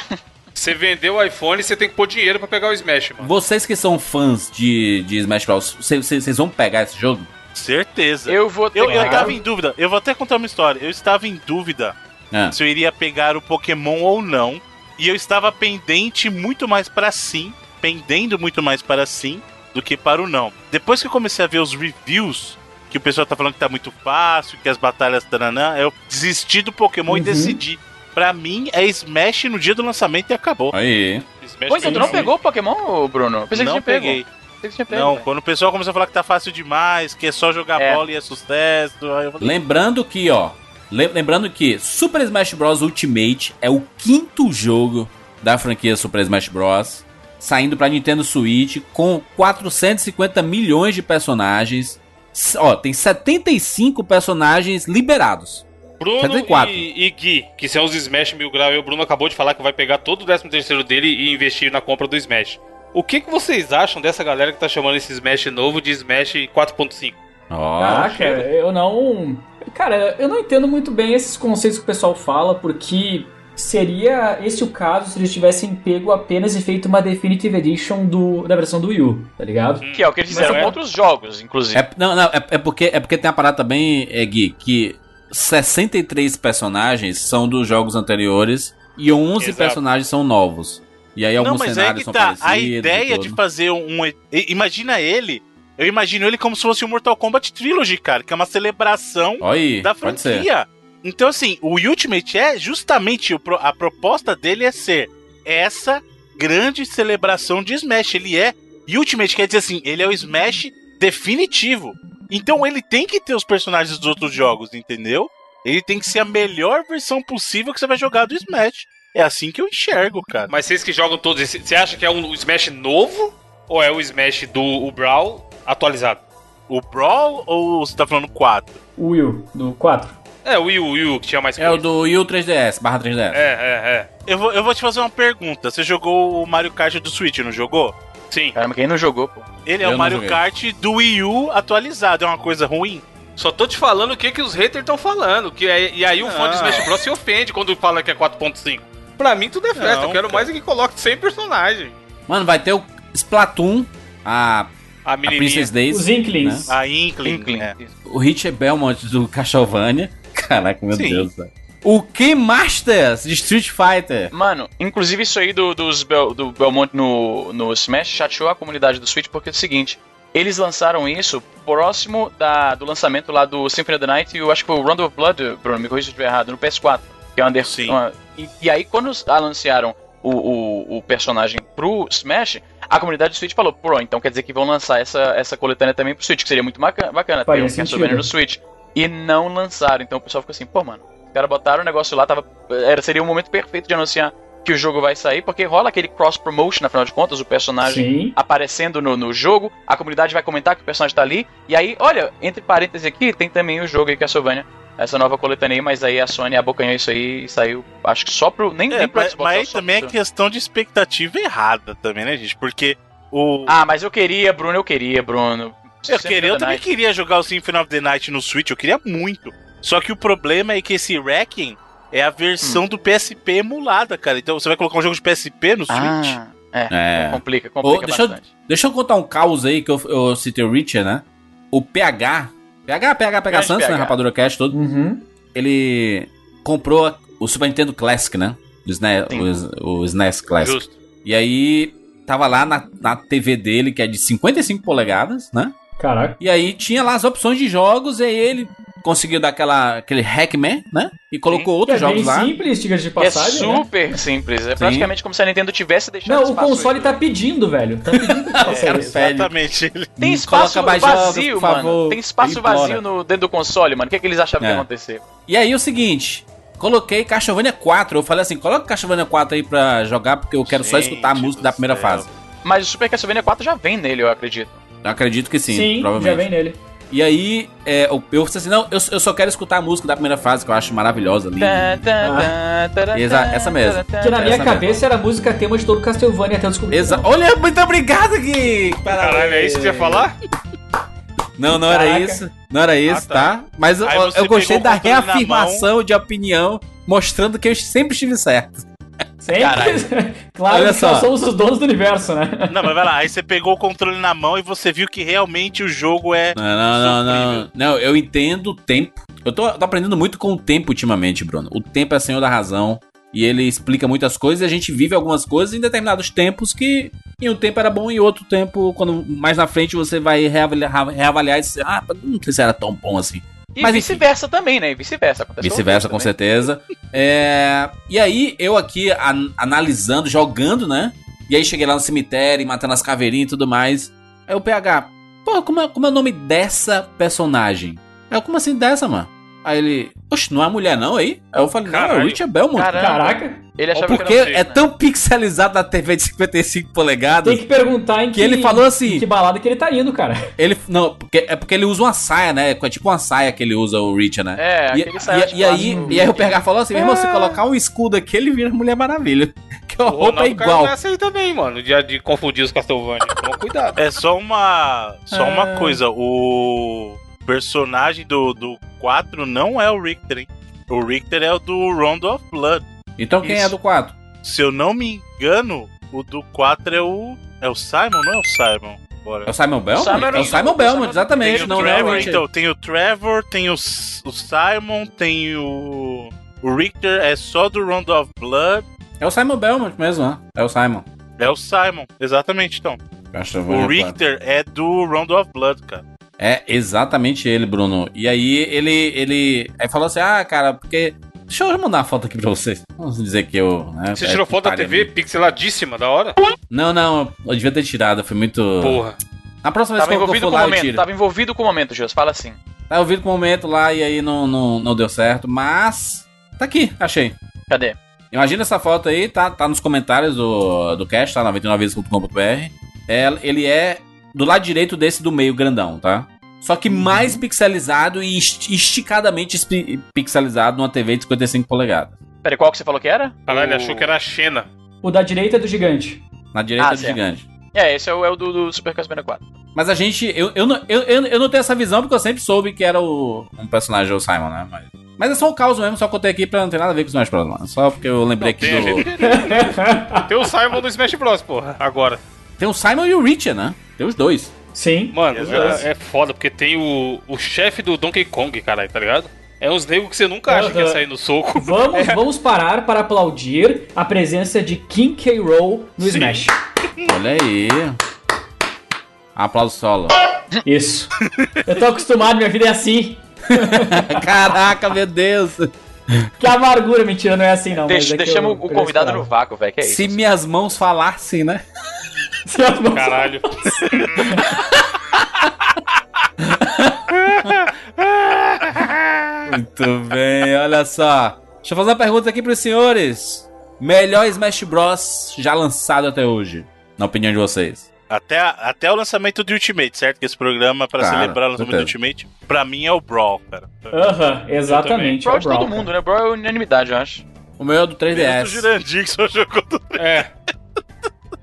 Você vendeu o iPhone, você tem que pôr dinheiro pra pegar o Smash, mano. Vocês que são fãs de, de Smash Bros, vocês- vão pegar esse jogo? Certeza. Eu vou ter Eu, eu tava em dúvida. Eu vou até contar uma história. Eu estava em dúvida Ah. se eu iria pegar o Pokémon ou não. E eu estava pendente muito mais para sim, pendendo muito mais para sim do que para o não. Depois que eu comecei a ver os reviews, que o pessoal tá falando que tá muito fácil, que as batalhas taranã, eu desisti do Pokémon e Uhum. decidi. Pra mim é Smash no dia do lançamento e acabou. Aí. Smash Pô, então tu não pegou o Pokémon, Bruno? Pensei não que tinha peguei. pego. Pensei que tinha pego. Não, quando o pessoal começou a falar que tá fácil demais, que é só jogar É. bola e é sucesso, aí eu falei, Lembrando que, ó. Lem- Lembrando que Super Smash Bros. Ultimate é o quinto jogo da franquia Super Smash Bros. Saindo pra Nintendo Switch com 450 milhões de personagens. Ó, tem 75 personagens liberados. Bruno 74. e, e Gui, que são os Smash Mil Grau, e o Bruno acabou de falar que vai pegar todo o 13 terceiro dele e investir na compra do Smash. O que, que vocês acham dessa galera que tá chamando esse Smash novo de Smash 4.5? Ó, Caraca, eu não. Cara, eu não entendo muito bem esses conceitos que o pessoal fala, porque seria esse o caso se eles tivessem pego apenas e feito uma Definitive Edition do, da versão do Wii U, tá ligado? Que é o que eles fizeram é- com outros jogos, inclusive. É, não, não, é, é porque, é porque tem uma parada também, é, Gui, que 63 personagens são dos jogos anteriores e 11 Exato. personagens são novos. E aí Não, alguns mas é cenários que são tá. parecidos. A ideia de fazer um. Imagina ele. Eu imagino ele como se fosse o Mortal Kombat Trilogy, cara, que é uma celebração aí, da franquia. Então, assim, o Ultimate é justamente o pro- a proposta dele é ser essa grande celebração de Smash. Ele é. Ultimate quer dizer assim, ele é o Smash definitivo. Então ele tem que ter os personagens dos outros jogos, entendeu? Ele tem que ser a melhor versão possível que você vai jogar do Smash. É assim que eu enxergo, cara. Mas vocês que jogam todos, você acha que é um Smash novo? Ou é o Smash do o Brawl atualizado? O Brawl ou você tá falando 4? O Wii U, do 4. É, o Wii U, Wii U que tinha mais É o do Wii U 3DS, barra 3DS. É, é, é. Eu vou, eu vou te fazer uma pergunta. Você jogou o Mario Kart do Switch, não jogou? Sim. Caramba, quem não jogou, pô? Ele é Eu o não Mario joguei. Kart do Wii U atualizado. É uma coisa ruim? Só tô te falando o que, que os haters estão falando. Que é- e aí o fã de Não. Smash Bros. se ofende quando fala que é 4.5. Pra mim tudo é festa. Não, eu quero cara. mais é que coloque 100 personagens. Mano, vai ter o Splatoon, a, A a. Princess Days, Os Inklings. A Inkling. Inkling. é. o Hit Belmont do Castlevania. Caraca, meu Sim. Deus. O Ken Masters de Street Fighter. Mano, inclusive isso aí do, dos Bel- do Belmont no, no Smash chateou a comunidade do Switch porque é o seguinte. Eles lançaram isso próximo da, do lançamento lá do Symphony of the Night e eu acho que foi o Round of Blood, Bruno, me corrija se eu estiver errado, no PS4. Que é under, Sim. uma- e, e aí quando os- anunciaram o, o, o personagem pro Smash, a comunidade do Switch falou, pô, então quer dizer que vão lançar essa, essa coletânea também pro Switch, que seria muito bacana, bacana ter um. Castlevania no Switch. E não lançaram, então o pessoal ficou assim, pô, mano, os caras botaram o negócio lá, tava, era, seria o momento perfeito de anunciar que o jogo vai sair, porque rola aquele cross-promotion, afinal de contas, o personagem Sim. aparecendo no, no jogo, a comunidade vai comentar que o personagem tá ali, e aí, olha, entre parênteses aqui, tem também o jogo aí, Castlevania, essa nova coletânea aí, mas aí a Sony abocanhou isso aí e saiu, acho que só pro, nem, É, nem pro mas, Xbox, mas aí também é pro- questão de expectativa errada também, né, gente? Porque o... Ah, mas eu queria, Bruno, eu queria, Bruno. eu, queria, eu the também Night. queria jogar o Symphony of the Night no Switch, eu queria muito. Só que o problema é que esse Wrecking é a Hum. versão do PSP emulada, cara. Então você vai colocar um jogo de PSP no Switch? Ah, é, É. complica, complica Ô, deixa, eu, bastante. deixa eu contar um caos aí que eu, eu citei o Richard, né? O PH. PH, PH, PH Santos, né? PH. Rapadura Cast todo. Uhum. Ele comprou o Super Nintendo Classic, né? O SNES, o, o SNES Classic. Justo. E aí, tava lá na, na TV dele, que é de 55 polegadas, né? Caraca. E aí tinha lá as opções de jogos, e aí ele conseguiu dar aquela, aquele Hackman, né? E colocou Que outros é jogos lá. simples, diga-se de É passagem, né? super simples, é praticamente como se a Nintendo tivesse deixado Não, o console aí, tá né? pedindo, velho. Tá pedindo cara, isso. pede. Exatamente. Tem espaço jogos, vazio, por mano. favor. Tem espaço vazio no, dentro do console, mano. O que, é que eles achavam que É. ia acontecer? E aí o seguinte, coloquei Castlevania 4. Eu falei assim, coloca Castlevania 4 aí pra jogar, porque eu quero só Gente escutar a música da primeira céu. fase. Mas o Super Castlevania 4 já vem nele, eu acredito. Eu acredito que sim, Sim, provavelmente. já vem nele. E aí, é, eu, eu falei assim, não, eu, eu só quero escutar a música da primeira fase, que eu acho maravilhosa, linda. Exa- essa mesmo. Que na minha Essa cabeça era a música tema de todo Castlevania até descobrir. Exa. Olha, muito obrigado, Gui! Caralho, é isso que você ia falar? Não, não era Caraca. isso. Não era isso, Ah, tá? tá. Mas eu, eu gostei da reafirmação de opinião, mostrando que eu sempre estive certo. Sempre. Caralho. claro Olha que só. nós somos os donos do universo, né? Não, mas vai lá, aí você pegou o controle na mão e você viu que realmente o jogo é. Não, não, não, não. Não, eu entendo o tempo Eu tô, tô aprendendo muito com o tempo ultimamente, Bruno. O tempo é senhor da razão. E ele explica muitas coisas e a gente vive algumas coisas em determinados tempos que em um tempo era bom e em outro tempo, quando mais na frente você vai reavaliar, reavaliar e dizer, ah, não sei se era tão bom assim. E Mas, vice-versa também, né? E vice-versa. Vice-versa, com também. certeza. É, E aí, eu aqui an- analisando, jogando, né? E aí cheguei lá no cemitério, matando as caveirinhas e tudo mais. Aí o PH, pô, como é, como é o nome dessa personagem? Eu, como assim dessa, mano? Aí ele, oxe, não é mulher não aí? Aí eu falei, não, é o Caralho. Richard Belmont. Caramba. Caraca, Ele achava Porque que era um é tão pixelizado na TV de 55 polegadas. tem que perguntar em Que ele falou assim- que balada que ele tá indo, cara. Ele, não, porque, é porque ele usa uma saia, né? É tipo uma saia que ele usa, o Richard, né? É, E, aquele saia de e, e aí, e aí o PH falou assim, meu irmão, se colocar um escudo aqui, ele vira Mulher Maravilha. Que a O roupa é Ronaldo caiu igual. nessa aí também, mano, de, de confundir os Castlevania. Toma cuidado. É só uma. Só uma É. coisa. O personagem do, do 4 não é o Richter, hein? O Richter é o do Round of Blood. Então quem Isso. é do 4? Se eu não me engano, o do 4 é o. É o Simon, não é o Simon? Bora. É o Simon Belmont? Simon é o Simon Belmont, exatamente. Tem o Não, é Trevor, então, tem o Trevor, tem o, o Simon, tem o. O Richter é só do Round of Blood. É o Simon Belmont mesmo, né? É o Simon. É o Simon, exatamente então. O. Richter é do Round of Blood, cara. É exatamente ele, Bruno. E aí ele, ele aí falou assim, ah, cara, porque... Deixa eu mandar uma foto aqui pra vocês. Vamos dizer que eu... Né, Você é, tirou foto da TV mesmo. pixeladíssima, da hora? Não, não, eu devia ter tirado, foi muito... Porra. Na próxima vez Tava que eu envolvido for com o lá, eu momento, tiro. tava envolvido com o momento, Jus. Fala assim. Tá ouvido com o momento lá e aí não, não, não deu certo, mas... Tá aqui, achei. Cadê? Imagina essa foto aí, tá, tá nos comentários do, do cast, tá? 99vezes.com.br. É, ele é do lado direito desse do meio grandão, tá? Só que mais pixelizado e esti- esticadamente pixelizado numa TV de 55 polegadas. Peraí, qual que você falou que era? Caralho, ele O- achou que era a Xena. O da direita é do gigante. Na direita Ah, do certo. gigante. É, esse é o, é o do, do Super Castlevania 4. Mas a gente. Eu, eu, não- eu, eu, eu não tenho essa visão porque eu sempre soube que era o, um personagem, o Simon, né? Mas, mas é só um caos mesmo, só contei aqui pra não ter nada a ver com os meus problemas. Só porque eu lembrei Não, aqui tem do. Tem o Simon do Smash Bros, porra. Agora. Tem o Simon e o Richard, né? Tem os dois. Sim. Mano, é, é foda, porque tem o, o chefe do Donkey Kong, caralho, tá ligado? É uns negros que você nunca acha que ia sair no soco. Vamos, vamos parar para aplaudir a presença de King K. Rool no Sim. Smash. Olha aí. Aplauso solo. Isso. Eu tô acostumado, minha vida é assim. Caraca, meu Deus. Que amargura, mentira, não é assim não. Deixa, mas é deixamos o eu convidado no vácuo, velho. Que é isso? Se minhas mãos falassem, né? Caralho. Muito bem, olha só. Deixa eu fazer uma pergunta aqui pros senhores. Melhor Smash Bros. já lançado até hoje, na opinião de vocês. Até, até o lançamento do Ultimate, certo? Que esse programa, pra Cara, celebrar o lançamento do. Ultimate, pra mim é o Brawl, cara. Aham, exatamente. Brawl é o de todo Brawl, mundo, né? Brawl é unanimidade, eu acho. O meu é do Menos o 3DS. Jurandir que só jogou do É.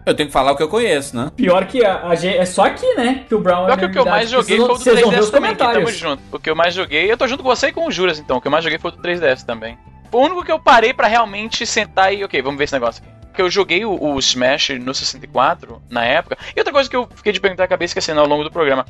Eu tenho que falar o que eu conheço, né? Pior que a, a gente- é só aqui, né? Que o Brown Pior é que o que eu mais joguei foi o do Vocês vão ver 3DS os também, que tamo junto. O que eu mais joguei, eu tô junto com você e com o Juras, então. O que eu mais joguei foi o do 3DS também. O único que eu parei pra realmente sentar e, ok, vamos ver esse negócio aqui. Porque eu joguei o, o Smash no 64, na época. E outra coisa que eu fiquei de perguntar a cabeça, que assim, ao longo do programa.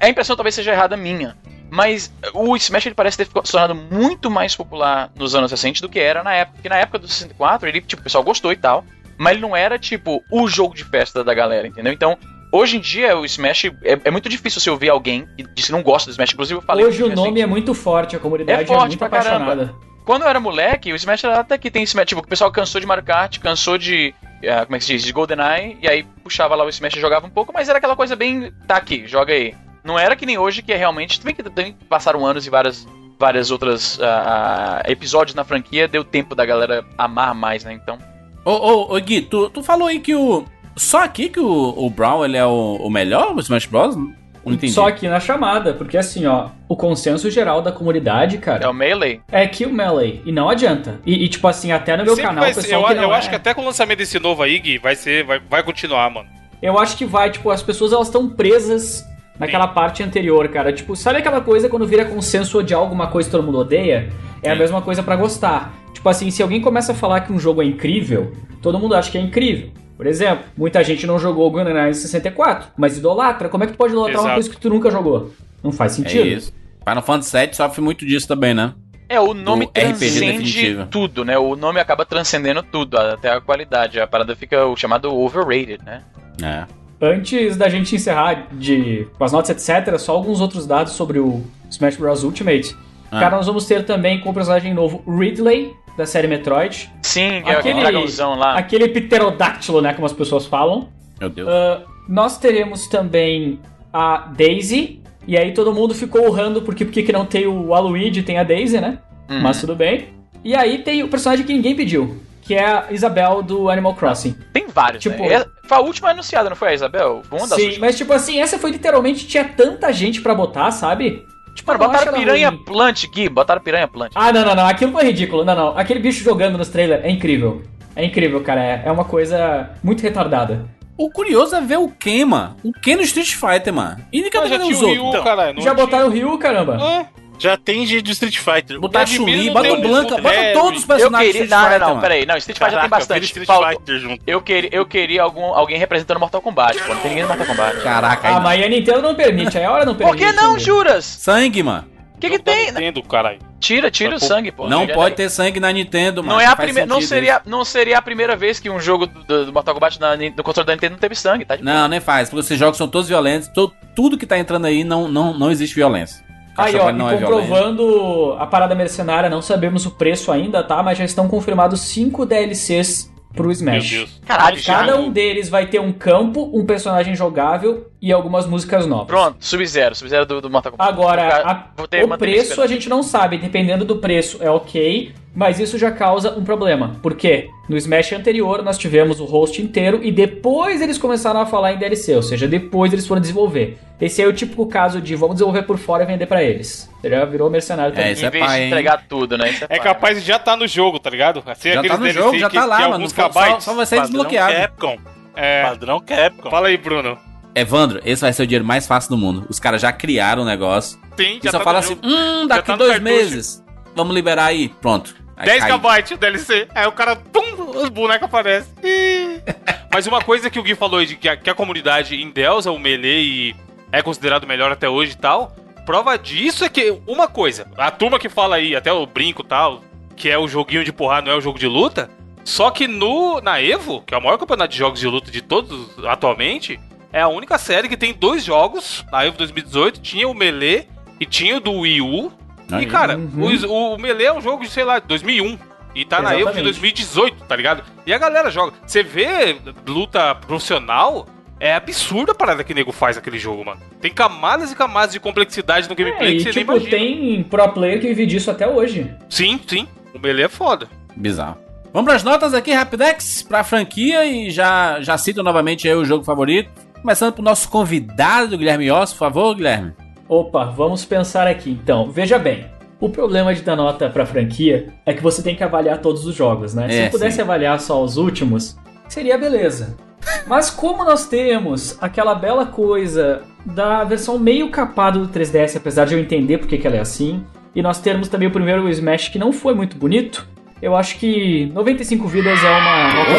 A impressão talvez seja errada minha. Mas o Smash ele parece ter se tornado muito mais popular nos anos recentes do que era na época. Porque na época do 64, ele, tipo, o pessoal gostou e tal. Mas ele não era, tipo, o jogo de festa da galera, entendeu? Então, hoje em dia, o Smash. É, é muito difícil você ouvir alguém que diz que não gosta do Smash. Inclusive, eu falei Hoje o nome é muito forte, a comunidade é, É forte muito pra caramba. apaixonada. Quando eu era moleque, o Smash era até que tem Smash. Tipo, o pessoal cansou de Mario Kart, cansou de. ah, como é que se diz? De GoldenEye. E aí puxava lá o Smash e jogava um pouco, mas era aquela coisa bem. Tá aqui, joga aí. Não era que nem hoje, que é realmente. Também que também passaram anos e várias. Várias outras ah, episódios na franquia, deu tempo da galera amar mais, né? Então. Ô, ô, ô Gui, tu, tu falou aí que o. Só aqui que o, o Brown ele é o, o melhor do Smash Bros? Não entendi. Só aqui na chamada, porque assim, ó, o consenso geral da comunidade, É cara, o Melee. é que o Melee. E não adianta. E, e, tipo assim, até no meu Sempre canal, o ser- pessoal eu que não eu é, acho que até com o lançamento desse novo aí, Gui, vai ser. Vai, vai continuar, mano. Eu acho que vai, tipo, as pessoas elas estão presas naquela parte anterior, cara. Tipo, sabe aquela coisa quando vira consenso odiar alguma coisa que todo mundo odeia? É a Sim. mesma coisa pra gostar. Tipo assim, se alguém começa a falar que um jogo é incrível, todo mundo acha que é incrível. Por exemplo, muita gente não jogou o GoldenEye 64, mas idolatra. Como é que tu pode idolatrar uma Exato. coisa que tu nunca jogou? Não faz É sentido. isso. Final Fantasy VII sofre muito disso também, né? É, o nome Do RPG transcende tudo, né? O nome acaba transcendendo tudo, até a qualidade. A parada fica o chamado overrated, né? É. Antes da gente encerrar de, com as notas, etc., só alguns outros dados sobre o Smash Bros. Ultimate. Ah. Cara, nós vamos ter também como personagem novo Ridley, da série Metroid. Sim, é Aquele- aquele dragãozão lá. Aquele pterodáctilo, né, como as pessoas falam. Meu Deus. Ah, nós teremos também a Daisy. E aí todo mundo ficou urrando porque, porque que não tem o Waluigi, tem a Daisy, né? Uhum. Mas tudo bem. E aí tem o personagem que ninguém pediu, que é a Isabel do Animal Crossing. Tem vários, Tipo- né? É- Foi a última anunciada, não foi a Isabel? Uma Sim, mas tipo assim, essa foi literalmente, tinha tanta gente pra botar, sabe? Tipo, Mano, acho botaram ela piranha ruim. plant, Gui, botaram piranha plant. Ah, não, não, não, aquilo foi ridículo. Não, não, aquele bicho jogando nos trailers é incrível. É incrível, cara, é, é uma coisa muito retardada. O curioso é ver o Ken, mano. O Ken no Street Fighter, mano. E ninguém Mas já tinha o? Ryu, Então, caralho. Já tinha- botaram o Ryu, caramba. Ah, Já tem de de Street Fighter. Botar a Chun-Li, não bota tem o Blanca, bota todos os Eu personagens queria. do Não, Street não, Fighter, não, mano. peraí. Não, Street Fighter já tem Caraca, vira bastante. Street Falta- Fighter junto. Eu queria, eu queria algum, alguém representando Mortal Kombat, pô. Não tem ninguém no Mortal Kombat. Caraca, aí Ah, não. mas a Nintendo não permite, aí a hora não Por permite. que não, né? juras? Sangue, mano. O que, que tem? Nintendo, caralho. Tira, tira o Pô, sangue, pô. Não Já- pode ter sangue na Nintendo, mano. Não é a primeira, não seria, não seria a primeira vez que um jogo do, do Mortal Kombat na, no controle da Nintendo não teve sangue, tá? Não, nem faz, porque esses jogos são todos violentos. to- tudo que tá entrando aí não, não, não existe violência. Aí, ó, não e é comprovando a parada mercenária, não sabemos o preço ainda, tá? Mas já estão confirmados 5 DLCs pro Meu Smash. Deus. Caralho, já. Cada um deles vai ter um campo, um personagem jogável e algumas músicas novas. Pronto, Sub-Zero, Sub-Zero do, do Mortal Kombat. Agora, Vou ficar- a- vou o preço a gente não sabe, dependendo do preço é ok, mas isso já causa um problema. Por quê? No Smash anterior nós tivemos o host inteiro e depois eles começaram a falar em DLC, ou seja, depois eles foram desenvolver. Esse é o típico caso de vamos desenvolver por fora e vender pra eles. Você já virou mercenário também. É, isso Em é vez pai, de hein? entregar tudo, né? Isso É pai. capaz de já tá no jogo, tá ligado? Assim, Já tá no DLC jogo, já que, tá lá, mano. Só, só, vai ser Padrão desbloqueado. Capcom. É. Padrão Capcom. Fala aí, Bruno. Evandro, esse vai ser o dinheiro mais fácil do mundo. Os caras já criaram o negócio. Tem, E só tá fala assim: jogo. hum, daqui tá dois meses. Vamos liberar aí. Pronto. Aí 10 cai. KB o DLC. Aí o cara, pum, os bonecos aparecem. Mas uma coisa que o Gui falou de que a, que a comunidade em Delza, o Melee, é considerado melhor até hoje e tal. Prova disso é que, uma coisa, a turma que fala aí, até o brinco e tal, que é o joguinho de porrada, não é o jogo de luta. Só que no na Evo, que é o maior campeonato de jogos de luta de todos atualmente, é a única série que tem dois jogos. Na Evo 2018 tinha o Melee e tinha o do Wii U. E, Aí. cara, Uhum. o, o Melee é um jogo de, sei lá, 2001. E tá na Evo de Exatamente. 2018, tá ligado? E a galera joga. Você vê luta profissional, é absurda a parada que o nego faz naquele jogo, mano. Tem camadas e camadas de complexidade no É, gameplay e que você tipo, nem imagina. tem pro player que vive disso até hoje. Sim, sim. O Melee é foda. Bizarro. Vamos pras notas aqui, Rapidex, pra franquia e já, já cito novamente aí o jogo favorito. Começando pro nosso convidado, Guilherme Oss, por favor, Guilherme. Opa, vamos pensar aqui então. Veja bem, o problema de dar nota pra franquia é que você tem que avaliar todos os jogos, né? Se É, eu pudesse sim. avaliar só os últimos, seria beleza. Mas como nós temos aquela bela coisa da versão meio capada do 3DS, apesar de eu entender porque que ela é assim, e nós temos também o primeiro Smash que não foi muito bonito, eu acho que 95 vidas é uma nota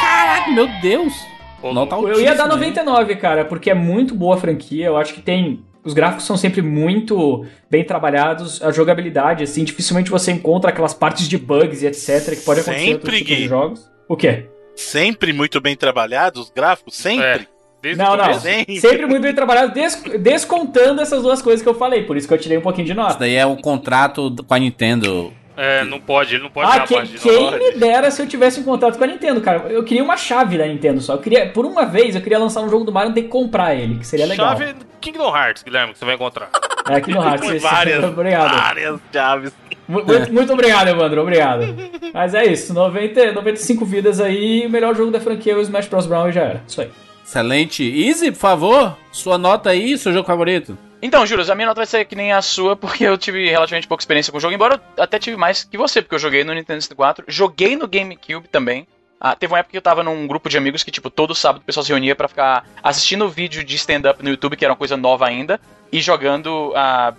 Caraca, meu Deus. Nota eu ia dar altíssima, hein? 99, cara, porque é muito boa a franquia. Eu acho que tem. Os gráficos são sempre muito bem trabalhados. A jogabilidade, assim, dificilmente você encontra aquelas partes de bugs e etc. que pode acontecer em Sempre, tipos de Gui. jogos. O quê? Sempre muito bem trabalhados, os gráficos, sempre. É. Desde Não, o não. Sempre. Sempre muito bem trabalhado, des- descontando essas duas coisas que eu falei. Por isso que eu tirei um pouquinho de Isso nota. daí é o contrato do- com a Nintendo. É, não pode, ele não pode Ah, dar que- a parte de quem me dera se eu tivesse um contrato com a Nintendo, cara. Eu queria uma chave da Nintendo só. Eu queria, por uma vez, eu queria lançar um jogo do Mario e ter que comprar ele, que seria legal. Chave Kingdom Hearts, Guilherme, que você vai encontrar. É no Hearts. esse- várias, Obrigado. várias chaves. Mu- Muito, muito obrigado, Evandro. Obrigado. Mas é isso. 90, 95 vidas aí. O melhor jogo da franquia é o Smash Bros. Brown e já era. Isso aí. Excelente. Easy, por favor, sua nota aí, seu jogo favorito. Então, Juras, a minha nota vai ser que nem a sua, porque eu tive relativamente pouca experiência com o jogo, embora eu até tive mais que você, porque eu joguei no Nintendo 64, joguei no GameCube também. Ah, teve uma época que eu tava num grupo de amigos que, tipo, todo sábado o pessoal se reunia pra ficar assistindo vídeo de stand-up no YouTube, que era uma coisa nova ainda, e jogando a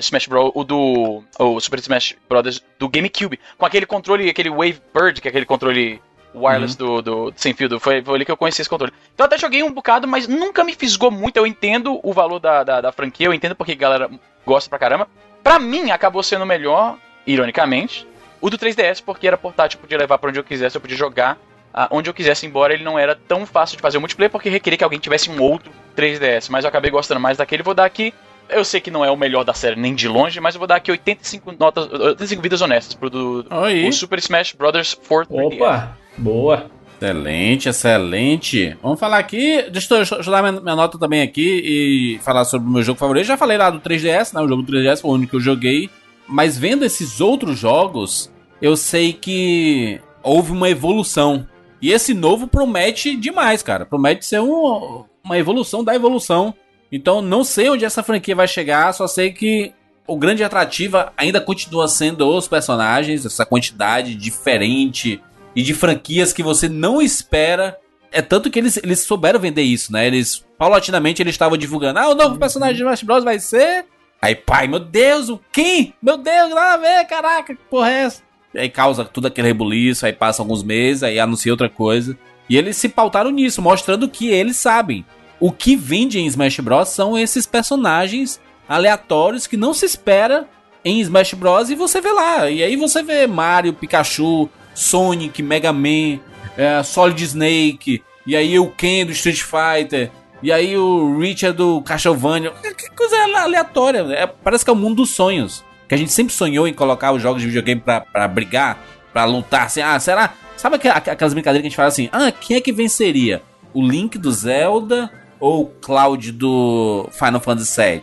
Smash Bros. o do. o Super Smash Bros. do GameCube, com aquele controle, aquele Wave Bird, que é aquele controle wireless do, do sem fio, do- foi, foi ali que eu conheci esse controle. Então eu até joguei um bocado, mas nunca me fisgou muito. Eu entendo o valor da, da, da franquia, eu entendo porque a galera gosta pra caramba. Pra mim, acabou sendo melhor, ironicamente, o do 3DS, porque era portátil, podia levar pra onde eu quisesse, eu podia jogar ah, onde eu quisesse, embora ele não era tão fácil de fazer o multiplayer, porque requeria que alguém tivesse um outro 3DS. Mas eu acabei gostando mais daquele, vou dar aqui. Eu sei que não é o melhor da série, nem de longe, mas eu vou dar aqui 85 notas, 85 vidas honestas pro do, o Super Smash Bros. 4 3DS. Opa, boa. Excelente, excelente. Vamos falar aqui. Deixa eu, deixa eu dar minha, minha nota também aqui e falar sobre o meu jogo favorito. Já falei lá do 3DS, né? O jogo do 3DS foi o único que eu joguei. Mas vendo esses outros jogos, eu sei que houve uma evolução. E esse novo promete demais, cara. Promete ser um- uma evolução da evolução. Então não sei onde essa franquia vai chegar, só sei que o grande atrativo ainda continua sendo os personagens, essa quantidade diferente e de franquias que você não espera. É tanto que eles, eles souberam vender isso, né? Eles, paulatinamente, eles estavam divulgando: ah, o novo personagem de Smash Bros. vai ser. Aí, pai, meu Deus, o quem? Meu Deus, nada a ver, caraca, que porra é essa? E aí causa tudo aquele rebuliço, aí passa alguns meses, aí anuncia outra coisa. E eles se pautaram nisso, mostrando que eles sabem. O que vende em Smash Bros. são esses personagens aleatórios que não se espera em Smash Bros. e você vê lá. E aí você vê Mario, Pikachu, Sonic, Mega Man, é, Solid Snake, e aí o Ken do Street Fighter, e aí o Richard do Castlevania. Que que coisa aleatória. É, parece que é o mundo dos sonhos. Que a gente sempre sonhou em colocar os jogos de videogame pra, pra brigar, pra lutar. Assim, ah, será? Sabe aquelas brincadeiras que a gente fala assim? Ah, quem é que venceria? O Link do Zelda ou o Cloud do Final Fantasy VII?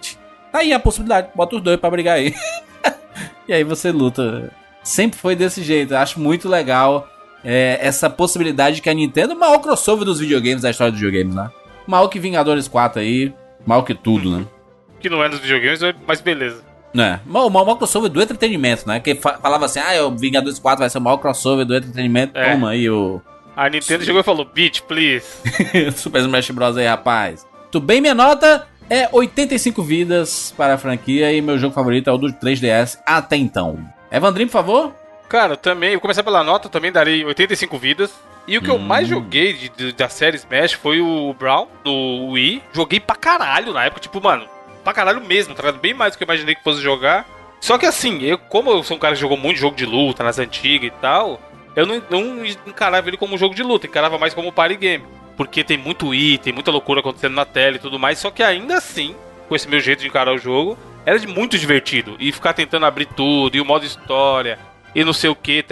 Tá aí a possibilidade. Bota os dois pra brigar aí. e aí você luta. Sempre foi desse jeito. Eu acho muito legal é, essa possibilidade que a Nintendo, o maior crossover dos videogames da história dos videogames, né? Mal que Vingadores 4 aí, mal que tudo, né? Que não é nos videogames, mas beleza. É, o maior crossover do entretenimento, né? Que fa- falava assim, ah, o Vingadores 4 vai ser o maior crossover do entretenimento. É. Toma aí o A Nintendo chegou e falou, bitch, please. Super Smash Bros. aí, rapaz. Tudo bem, minha nota é 85 vidas para a franquia e meu jogo favorito é o do 3DS até então. Evandrinho, por favor? Cara, eu também, vou começar pela nota, eu também darei 85 vidas. E o que eu mais joguei de- de- da série Smash foi o Brown, do Wii. Joguei pra caralho na época, tipo, mano, pra caralho mesmo, tá ligado? Bem mais do que eu imaginei que fosse jogar. Só que assim, eu, como eu sou um cara que jogou muito jogo de luta nas antigas e tal, eu não, não encarava ele como um jogo de luta, encarava mais como party game. Porque tem muito item, muita loucura acontecendo na tela e tudo mais, só que ainda assim, com esse meu jeito de encarar o jogo, era muito divertido. E ficar tentando abrir tudo, e o modo história, e não sei o que,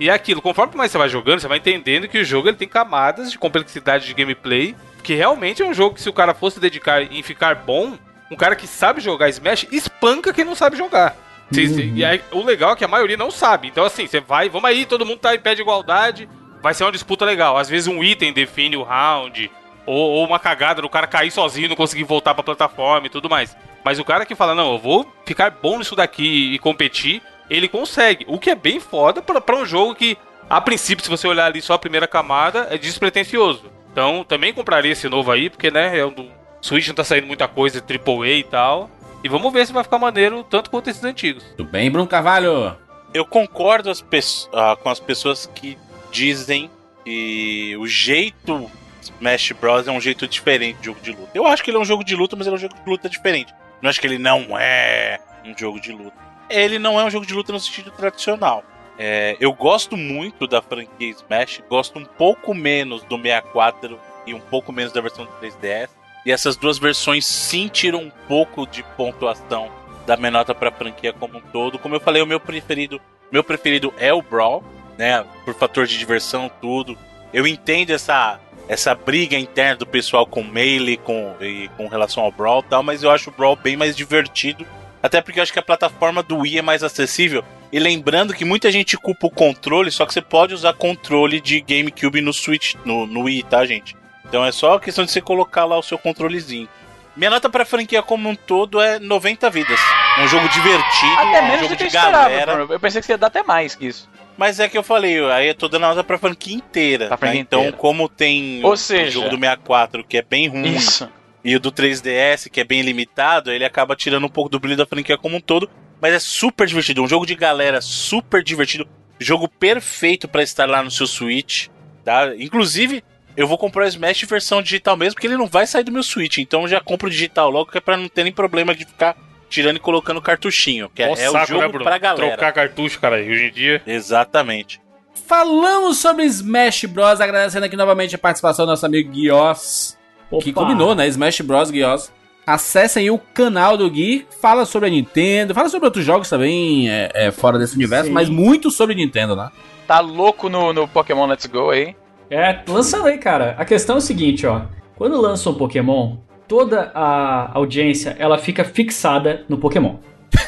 e é aquilo. Conforme mais você vai jogando, você vai entendendo que o jogo ele tem camadas de complexidade de gameplay, que realmente é um jogo que se o cara fosse dedicar em ficar bom, um cara que sabe jogar Smash espanca quem não sabe jogar. Cê- cê- E aí, o legal é que a maioria não sabe. Então, assim, você vai, vamos aí, todo mundo tá em pé de igualdade, vai ser uma disputa legal. Às vezes um item define o round, ou, ou uma cagada do cara cair sozinho, não conseguir voltar pra plataforma e tudo mais. Mas o cara que fala, não, eu vou ficar bom nisso daqui e competir, ele consegue. O que é bem foda pra, pra um jogo que, a princípio, se você olhar ali só a primeira camada, é despretensioso. Então, também compraria esse novo aí, porque, né, é um do... Switch não tá saindo muita coisa, AAA e tal. E vamos ver se vai ficar maneiro tanto quanto esses antigos. Tudo bem, Bruno Carvalho? Eu concordo as ah, com as pessoas que dizem que o jeito Smash Bros. é um jeito diferente de jogo de luta. Eu acho que ele é um jogo de luta, mas ele é um jogo de luta diferente. Não acho que ele não é um jogo de luta. Ele não é um jogo de luta no sentido tradicional. É, eu gosto muito da franquia Smash, gosto um pouco menos do 64 e um pouco menos da versão do 3DS. E essas duas versões sim tiram um pouco de pontuação da minha nota pra franquia como um todo. Como eu falei, o meu preferido, meu preferido é o Brawl, né? Por fator de diversão, tudo. Eu entendo essa essa briga interna do pessoal com Melee, com e com relação ao Brawl e tal, mas eu acho o Brawl bem mais divertido. Até porque eu acho que a plataforma do Wii é mais acessível. E lembrando que muita gente culpa o controle, só que você pode usar controle de GameCube no Switch, no, no Wii, tá, gente? Então é só questão de você colocar lá o seu controlezinho. Minha nota pra franquia como um todo é 90 vidas. É um jogo divertido, Até é um menos jogo que eu de esperava, galera. Bruno. Eu pensei que você ia dar até mais que isso. Mas é que eu falei, aí eu tô dando nota pra franquia inteira. Pra franquia né? Então, inteira. como tem Ou o, seja- o jogo do 64, que é bem ruim, Isso. e o do 3DS, que é bem limitado, ele acaba tirando um pouco do brilho da franquia como um todo. Mas é super divertido. Um jogo de galera super divertido. Jogo perfeito pra estar lá no seu Switch. Tá? Inclusive, eu vou comprar o Smash versão digital mesmo, porque ele não vai sair do meu Switch. Então eu já compro o digital logo, que é pra não ter nem problema de ficar tirando e colocando cartuchinho, que é, Mó é o saco, jogo né, Bruno? pra galera. Trocar cartucho, cara, hoje em dia. Exatamente. Falamos sobre Smash Bros. Agradecendo aqui novamente a participação do nosso amigo Guios, que combinou, né? Smash Bros. Guios. Acessem aí o canal do Gui, fala sobre a Nintendo, fala sobre outros jogos também é, é, fora desse universo, Sim. mas muito sobre Nintendo, né? Tá louco no, no Pokémon Let's Go aí? É, lançando aí, cara. A questão é o seguinte, ó. Quando lança um Pokémon, toda a audiência, ela fica fixada no Pokémon.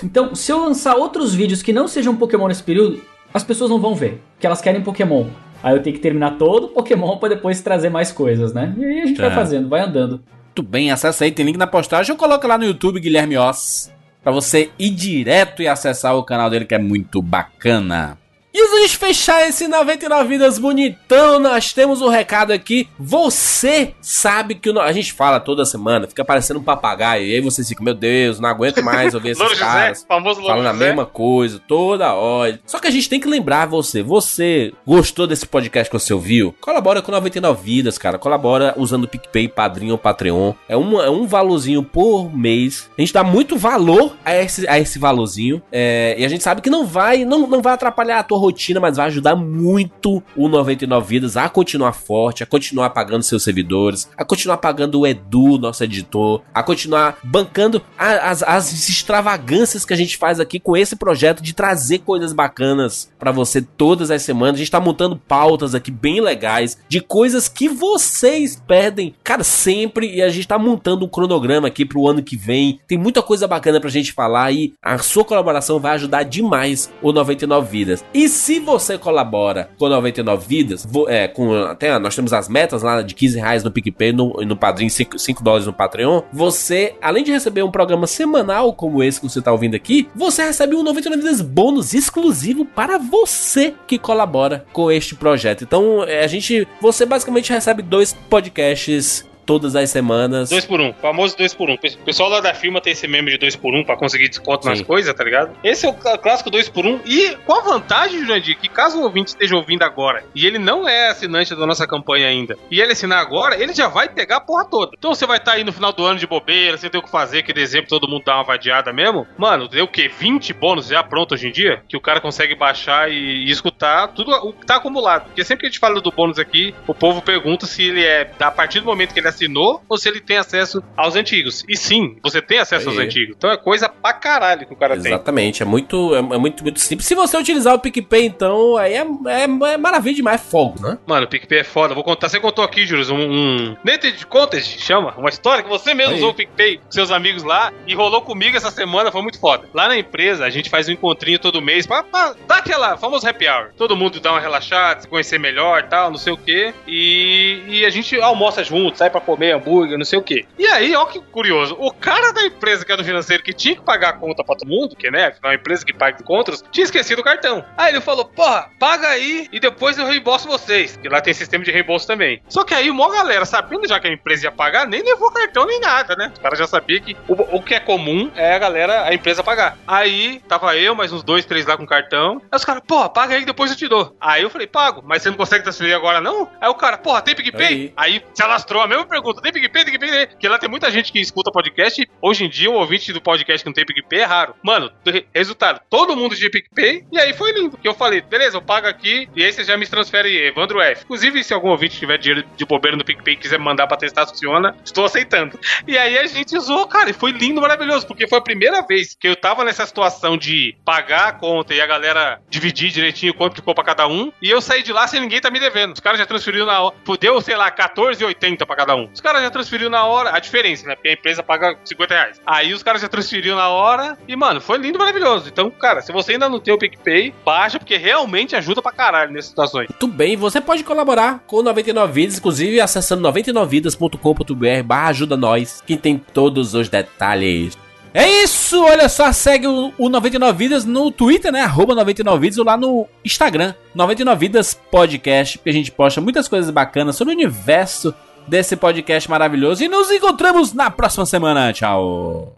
Então, se eu lançar outros vídeos que não sejam Pokémon nesse período, as pessoas não vão ver, porque elas querem Pokémon. Aí eu tenho que terminar todo o Pokémon pra depois trazer mais coisas, né? E aí a gente É. vai fazendo, vai andando. Muito bem, acessa aí, tem link na postagem ou coloca lá no YouTube Guilherme Oss pra você ir direto e acessar o canal dele que é muito bacana. E antes gente fechar esse 99 vidas bonitão, nós temos um recado aqui. Você sabe que o a gente fala toda semana, fica parecendo um papagaio, e aí você fica, meu Deus, não aguento mais ouvir esses Louro caras. José, famoso Louro Falando a José. mesma coisa toda hora. Só que a gente tem que lembrar você. Você gostou desse podcast que você ouviu? Colabora com 99 Vidas, cara. Colabora usando o PicPay, Padrinho ou Patreon. É um, é um valorzinho por mês. A gente dá muito valor a esse, a esse valorzinho. É, e a gente sabe que não vai, não, não vai atrapalhar a tua rotina, mas vai ajudar muito o 99 Vidas a continuar forte, a continuar pagando seus servidores, a continuar pagando o Edu, nosso editor, a continuar bancando as, as extravagâncias que a gente faz aqui com esse projeto de trazer coisas bacanas pra você todas as semanas. A gente tá montando pautas aqui bem legais de coisas que vocês perdem, cara, sempre. E a gente tá montando um cronograma aqui pro ano que vem. Tem muita coisa bacana pra gente falar e a sua colaboração vai ajudar demais o 99 Vidas. E se você colabora com 99 Vidas, é, com até nós temos as metas lá de 15 reais no PicPay no, e no Padrim, 5, 5 dólares no Patreon. Você, além de receber um programa semanal como esse que você tá ouvindo aqui, você recebe um 99 Vidas bônus exclusivo para você que colabora com este projeto. Então, é, a gente, você basicamente recebe dois podcasts todas as semanas. Dois por um, famoso dois por um. O pessoal lá da firma tem esse meme de dois por um pra conseguir desconto nas Sim. coisas, tá ligado? Esse é o cl- clássico dois por um. E com a vantagem, Jurandir, que caso o ouvinte esteja ouvindo agora e ele não é assinante da nossa campanha ainda, e ele assinar agora, ele já vai pegar a porra toda. Então você vai estar aí no final do ano de bobeira, você tem o que fazer, que dezembro todo mundo dá uma vadiada mesmo. Mano, deu o quê? 20 bônus já pronto hoje em dia? Que o cara consegue baixar e, e escutar tudo o que tá acumulado. Porque sempre que a gente fala do bônus aqui, o povo pergunta se ele é a partir do momento que ele assinou ou se ele tem acesso aos antigos. E sim, você tem acesso aos Aí. antigos. Então é coisa pra caralho que o cara tem. Exatamente, é muito, é, é muito, muito simples. Se você utilizar o PicPay, então, aí é, é, é maravilha demais, é fogo, né? Mano, o PicPay é foda. Vou contar. Você contou aqui, Júlio, um. um... Native Contest, chama. Uma história que você mesmo Aí. usou o PicPay com seus amigos lá e rolou comigo essa semana. Foi muito foda. Lá na empresa, a gente faz um encontrinho todo mês pra, pra dar aquela famosa happy hour. Todo mundo dá uma relaxada, se conhecer melhor e tal, não sei o quê. E, e a gente almoça junto, sai pra comer hambúrguer, não sei o quê. E aí, ó que curioso. O cara da empresa que é do financeiro que tinha que pagar a conta pra todo mundo, que né, é uma empresa que paga encontros, tinha esquecido o cartão. Aí ele falou: porra, paga aí e depois eu reembolso vocês. Que lá tem sistema de reembolso também. Só que aí, uma galera, sabendo já que a empresa ia pagar, nem levou cartão nem nada, né? Os caras já sabiam que o, o que é comum é a galera, a empresa pagar. Aí, tava eu, mais uns dois, três lá com cartão. Aí os caras, porra, paga aí que depois eu te dou. Aí eu falei, pago, mas você não consegue transferir agora não? Aí o cara, porra, tem PicPay? Aí. Aí se alastrou a mesma pergunta, tem PicPay, tem PicPay? Porque lá tem muita gente que escuta podcast hoje em dia o ouvinte do podcast que não tem PicPay é raro. Mano, re- resultado, todo mundo tinha PicPay e aí foi lindo. Que eu falei, beleza, eu pago aqui e aí você já me transfere Evandro F. Inclusive, se algum ouvinte tiver dinheiro de bobeira no PicPay e quiser mandar pra testar se funciona, estou aceitando. E aí a gente usou, cara, e foi lindo, maravilhoso, porque foi a primeira vez que eu tava nessa situação de pagar a conta e a galera dividir direitinho quanto ficou pra cada um, e eu saí de lá sem ninguém tá me devendo. Os caras já transferiram na hora. Deu, sei lá, 14,80 pra cada um. Os caras já transferiram na hora. A diferença, né? Porque a empresa paga 50 reais. Aí os caras já transferiram na hora. E, mano, foi lindo, maravilhoso. Então, cara, se você ainda não tem o PicPay, baixa, porque realmente ajuda pra caralho nessas situações. Muito bem, você pode colaborar com o 99 Vidas, inclusive acessando 99vidas.com.br barra ajuda nós, que tem todos os detalhes. É isso, olha só, segue o, o 99 Vidas no Twitter, né? Arroba 99 Vidas ou lá no Instagram, 99 Vidas Podcast, que a gente posta muitas coisas bacanas sobre o universo desse podcast maravilhoso. E nos encontramos na próxima semana. Tchau!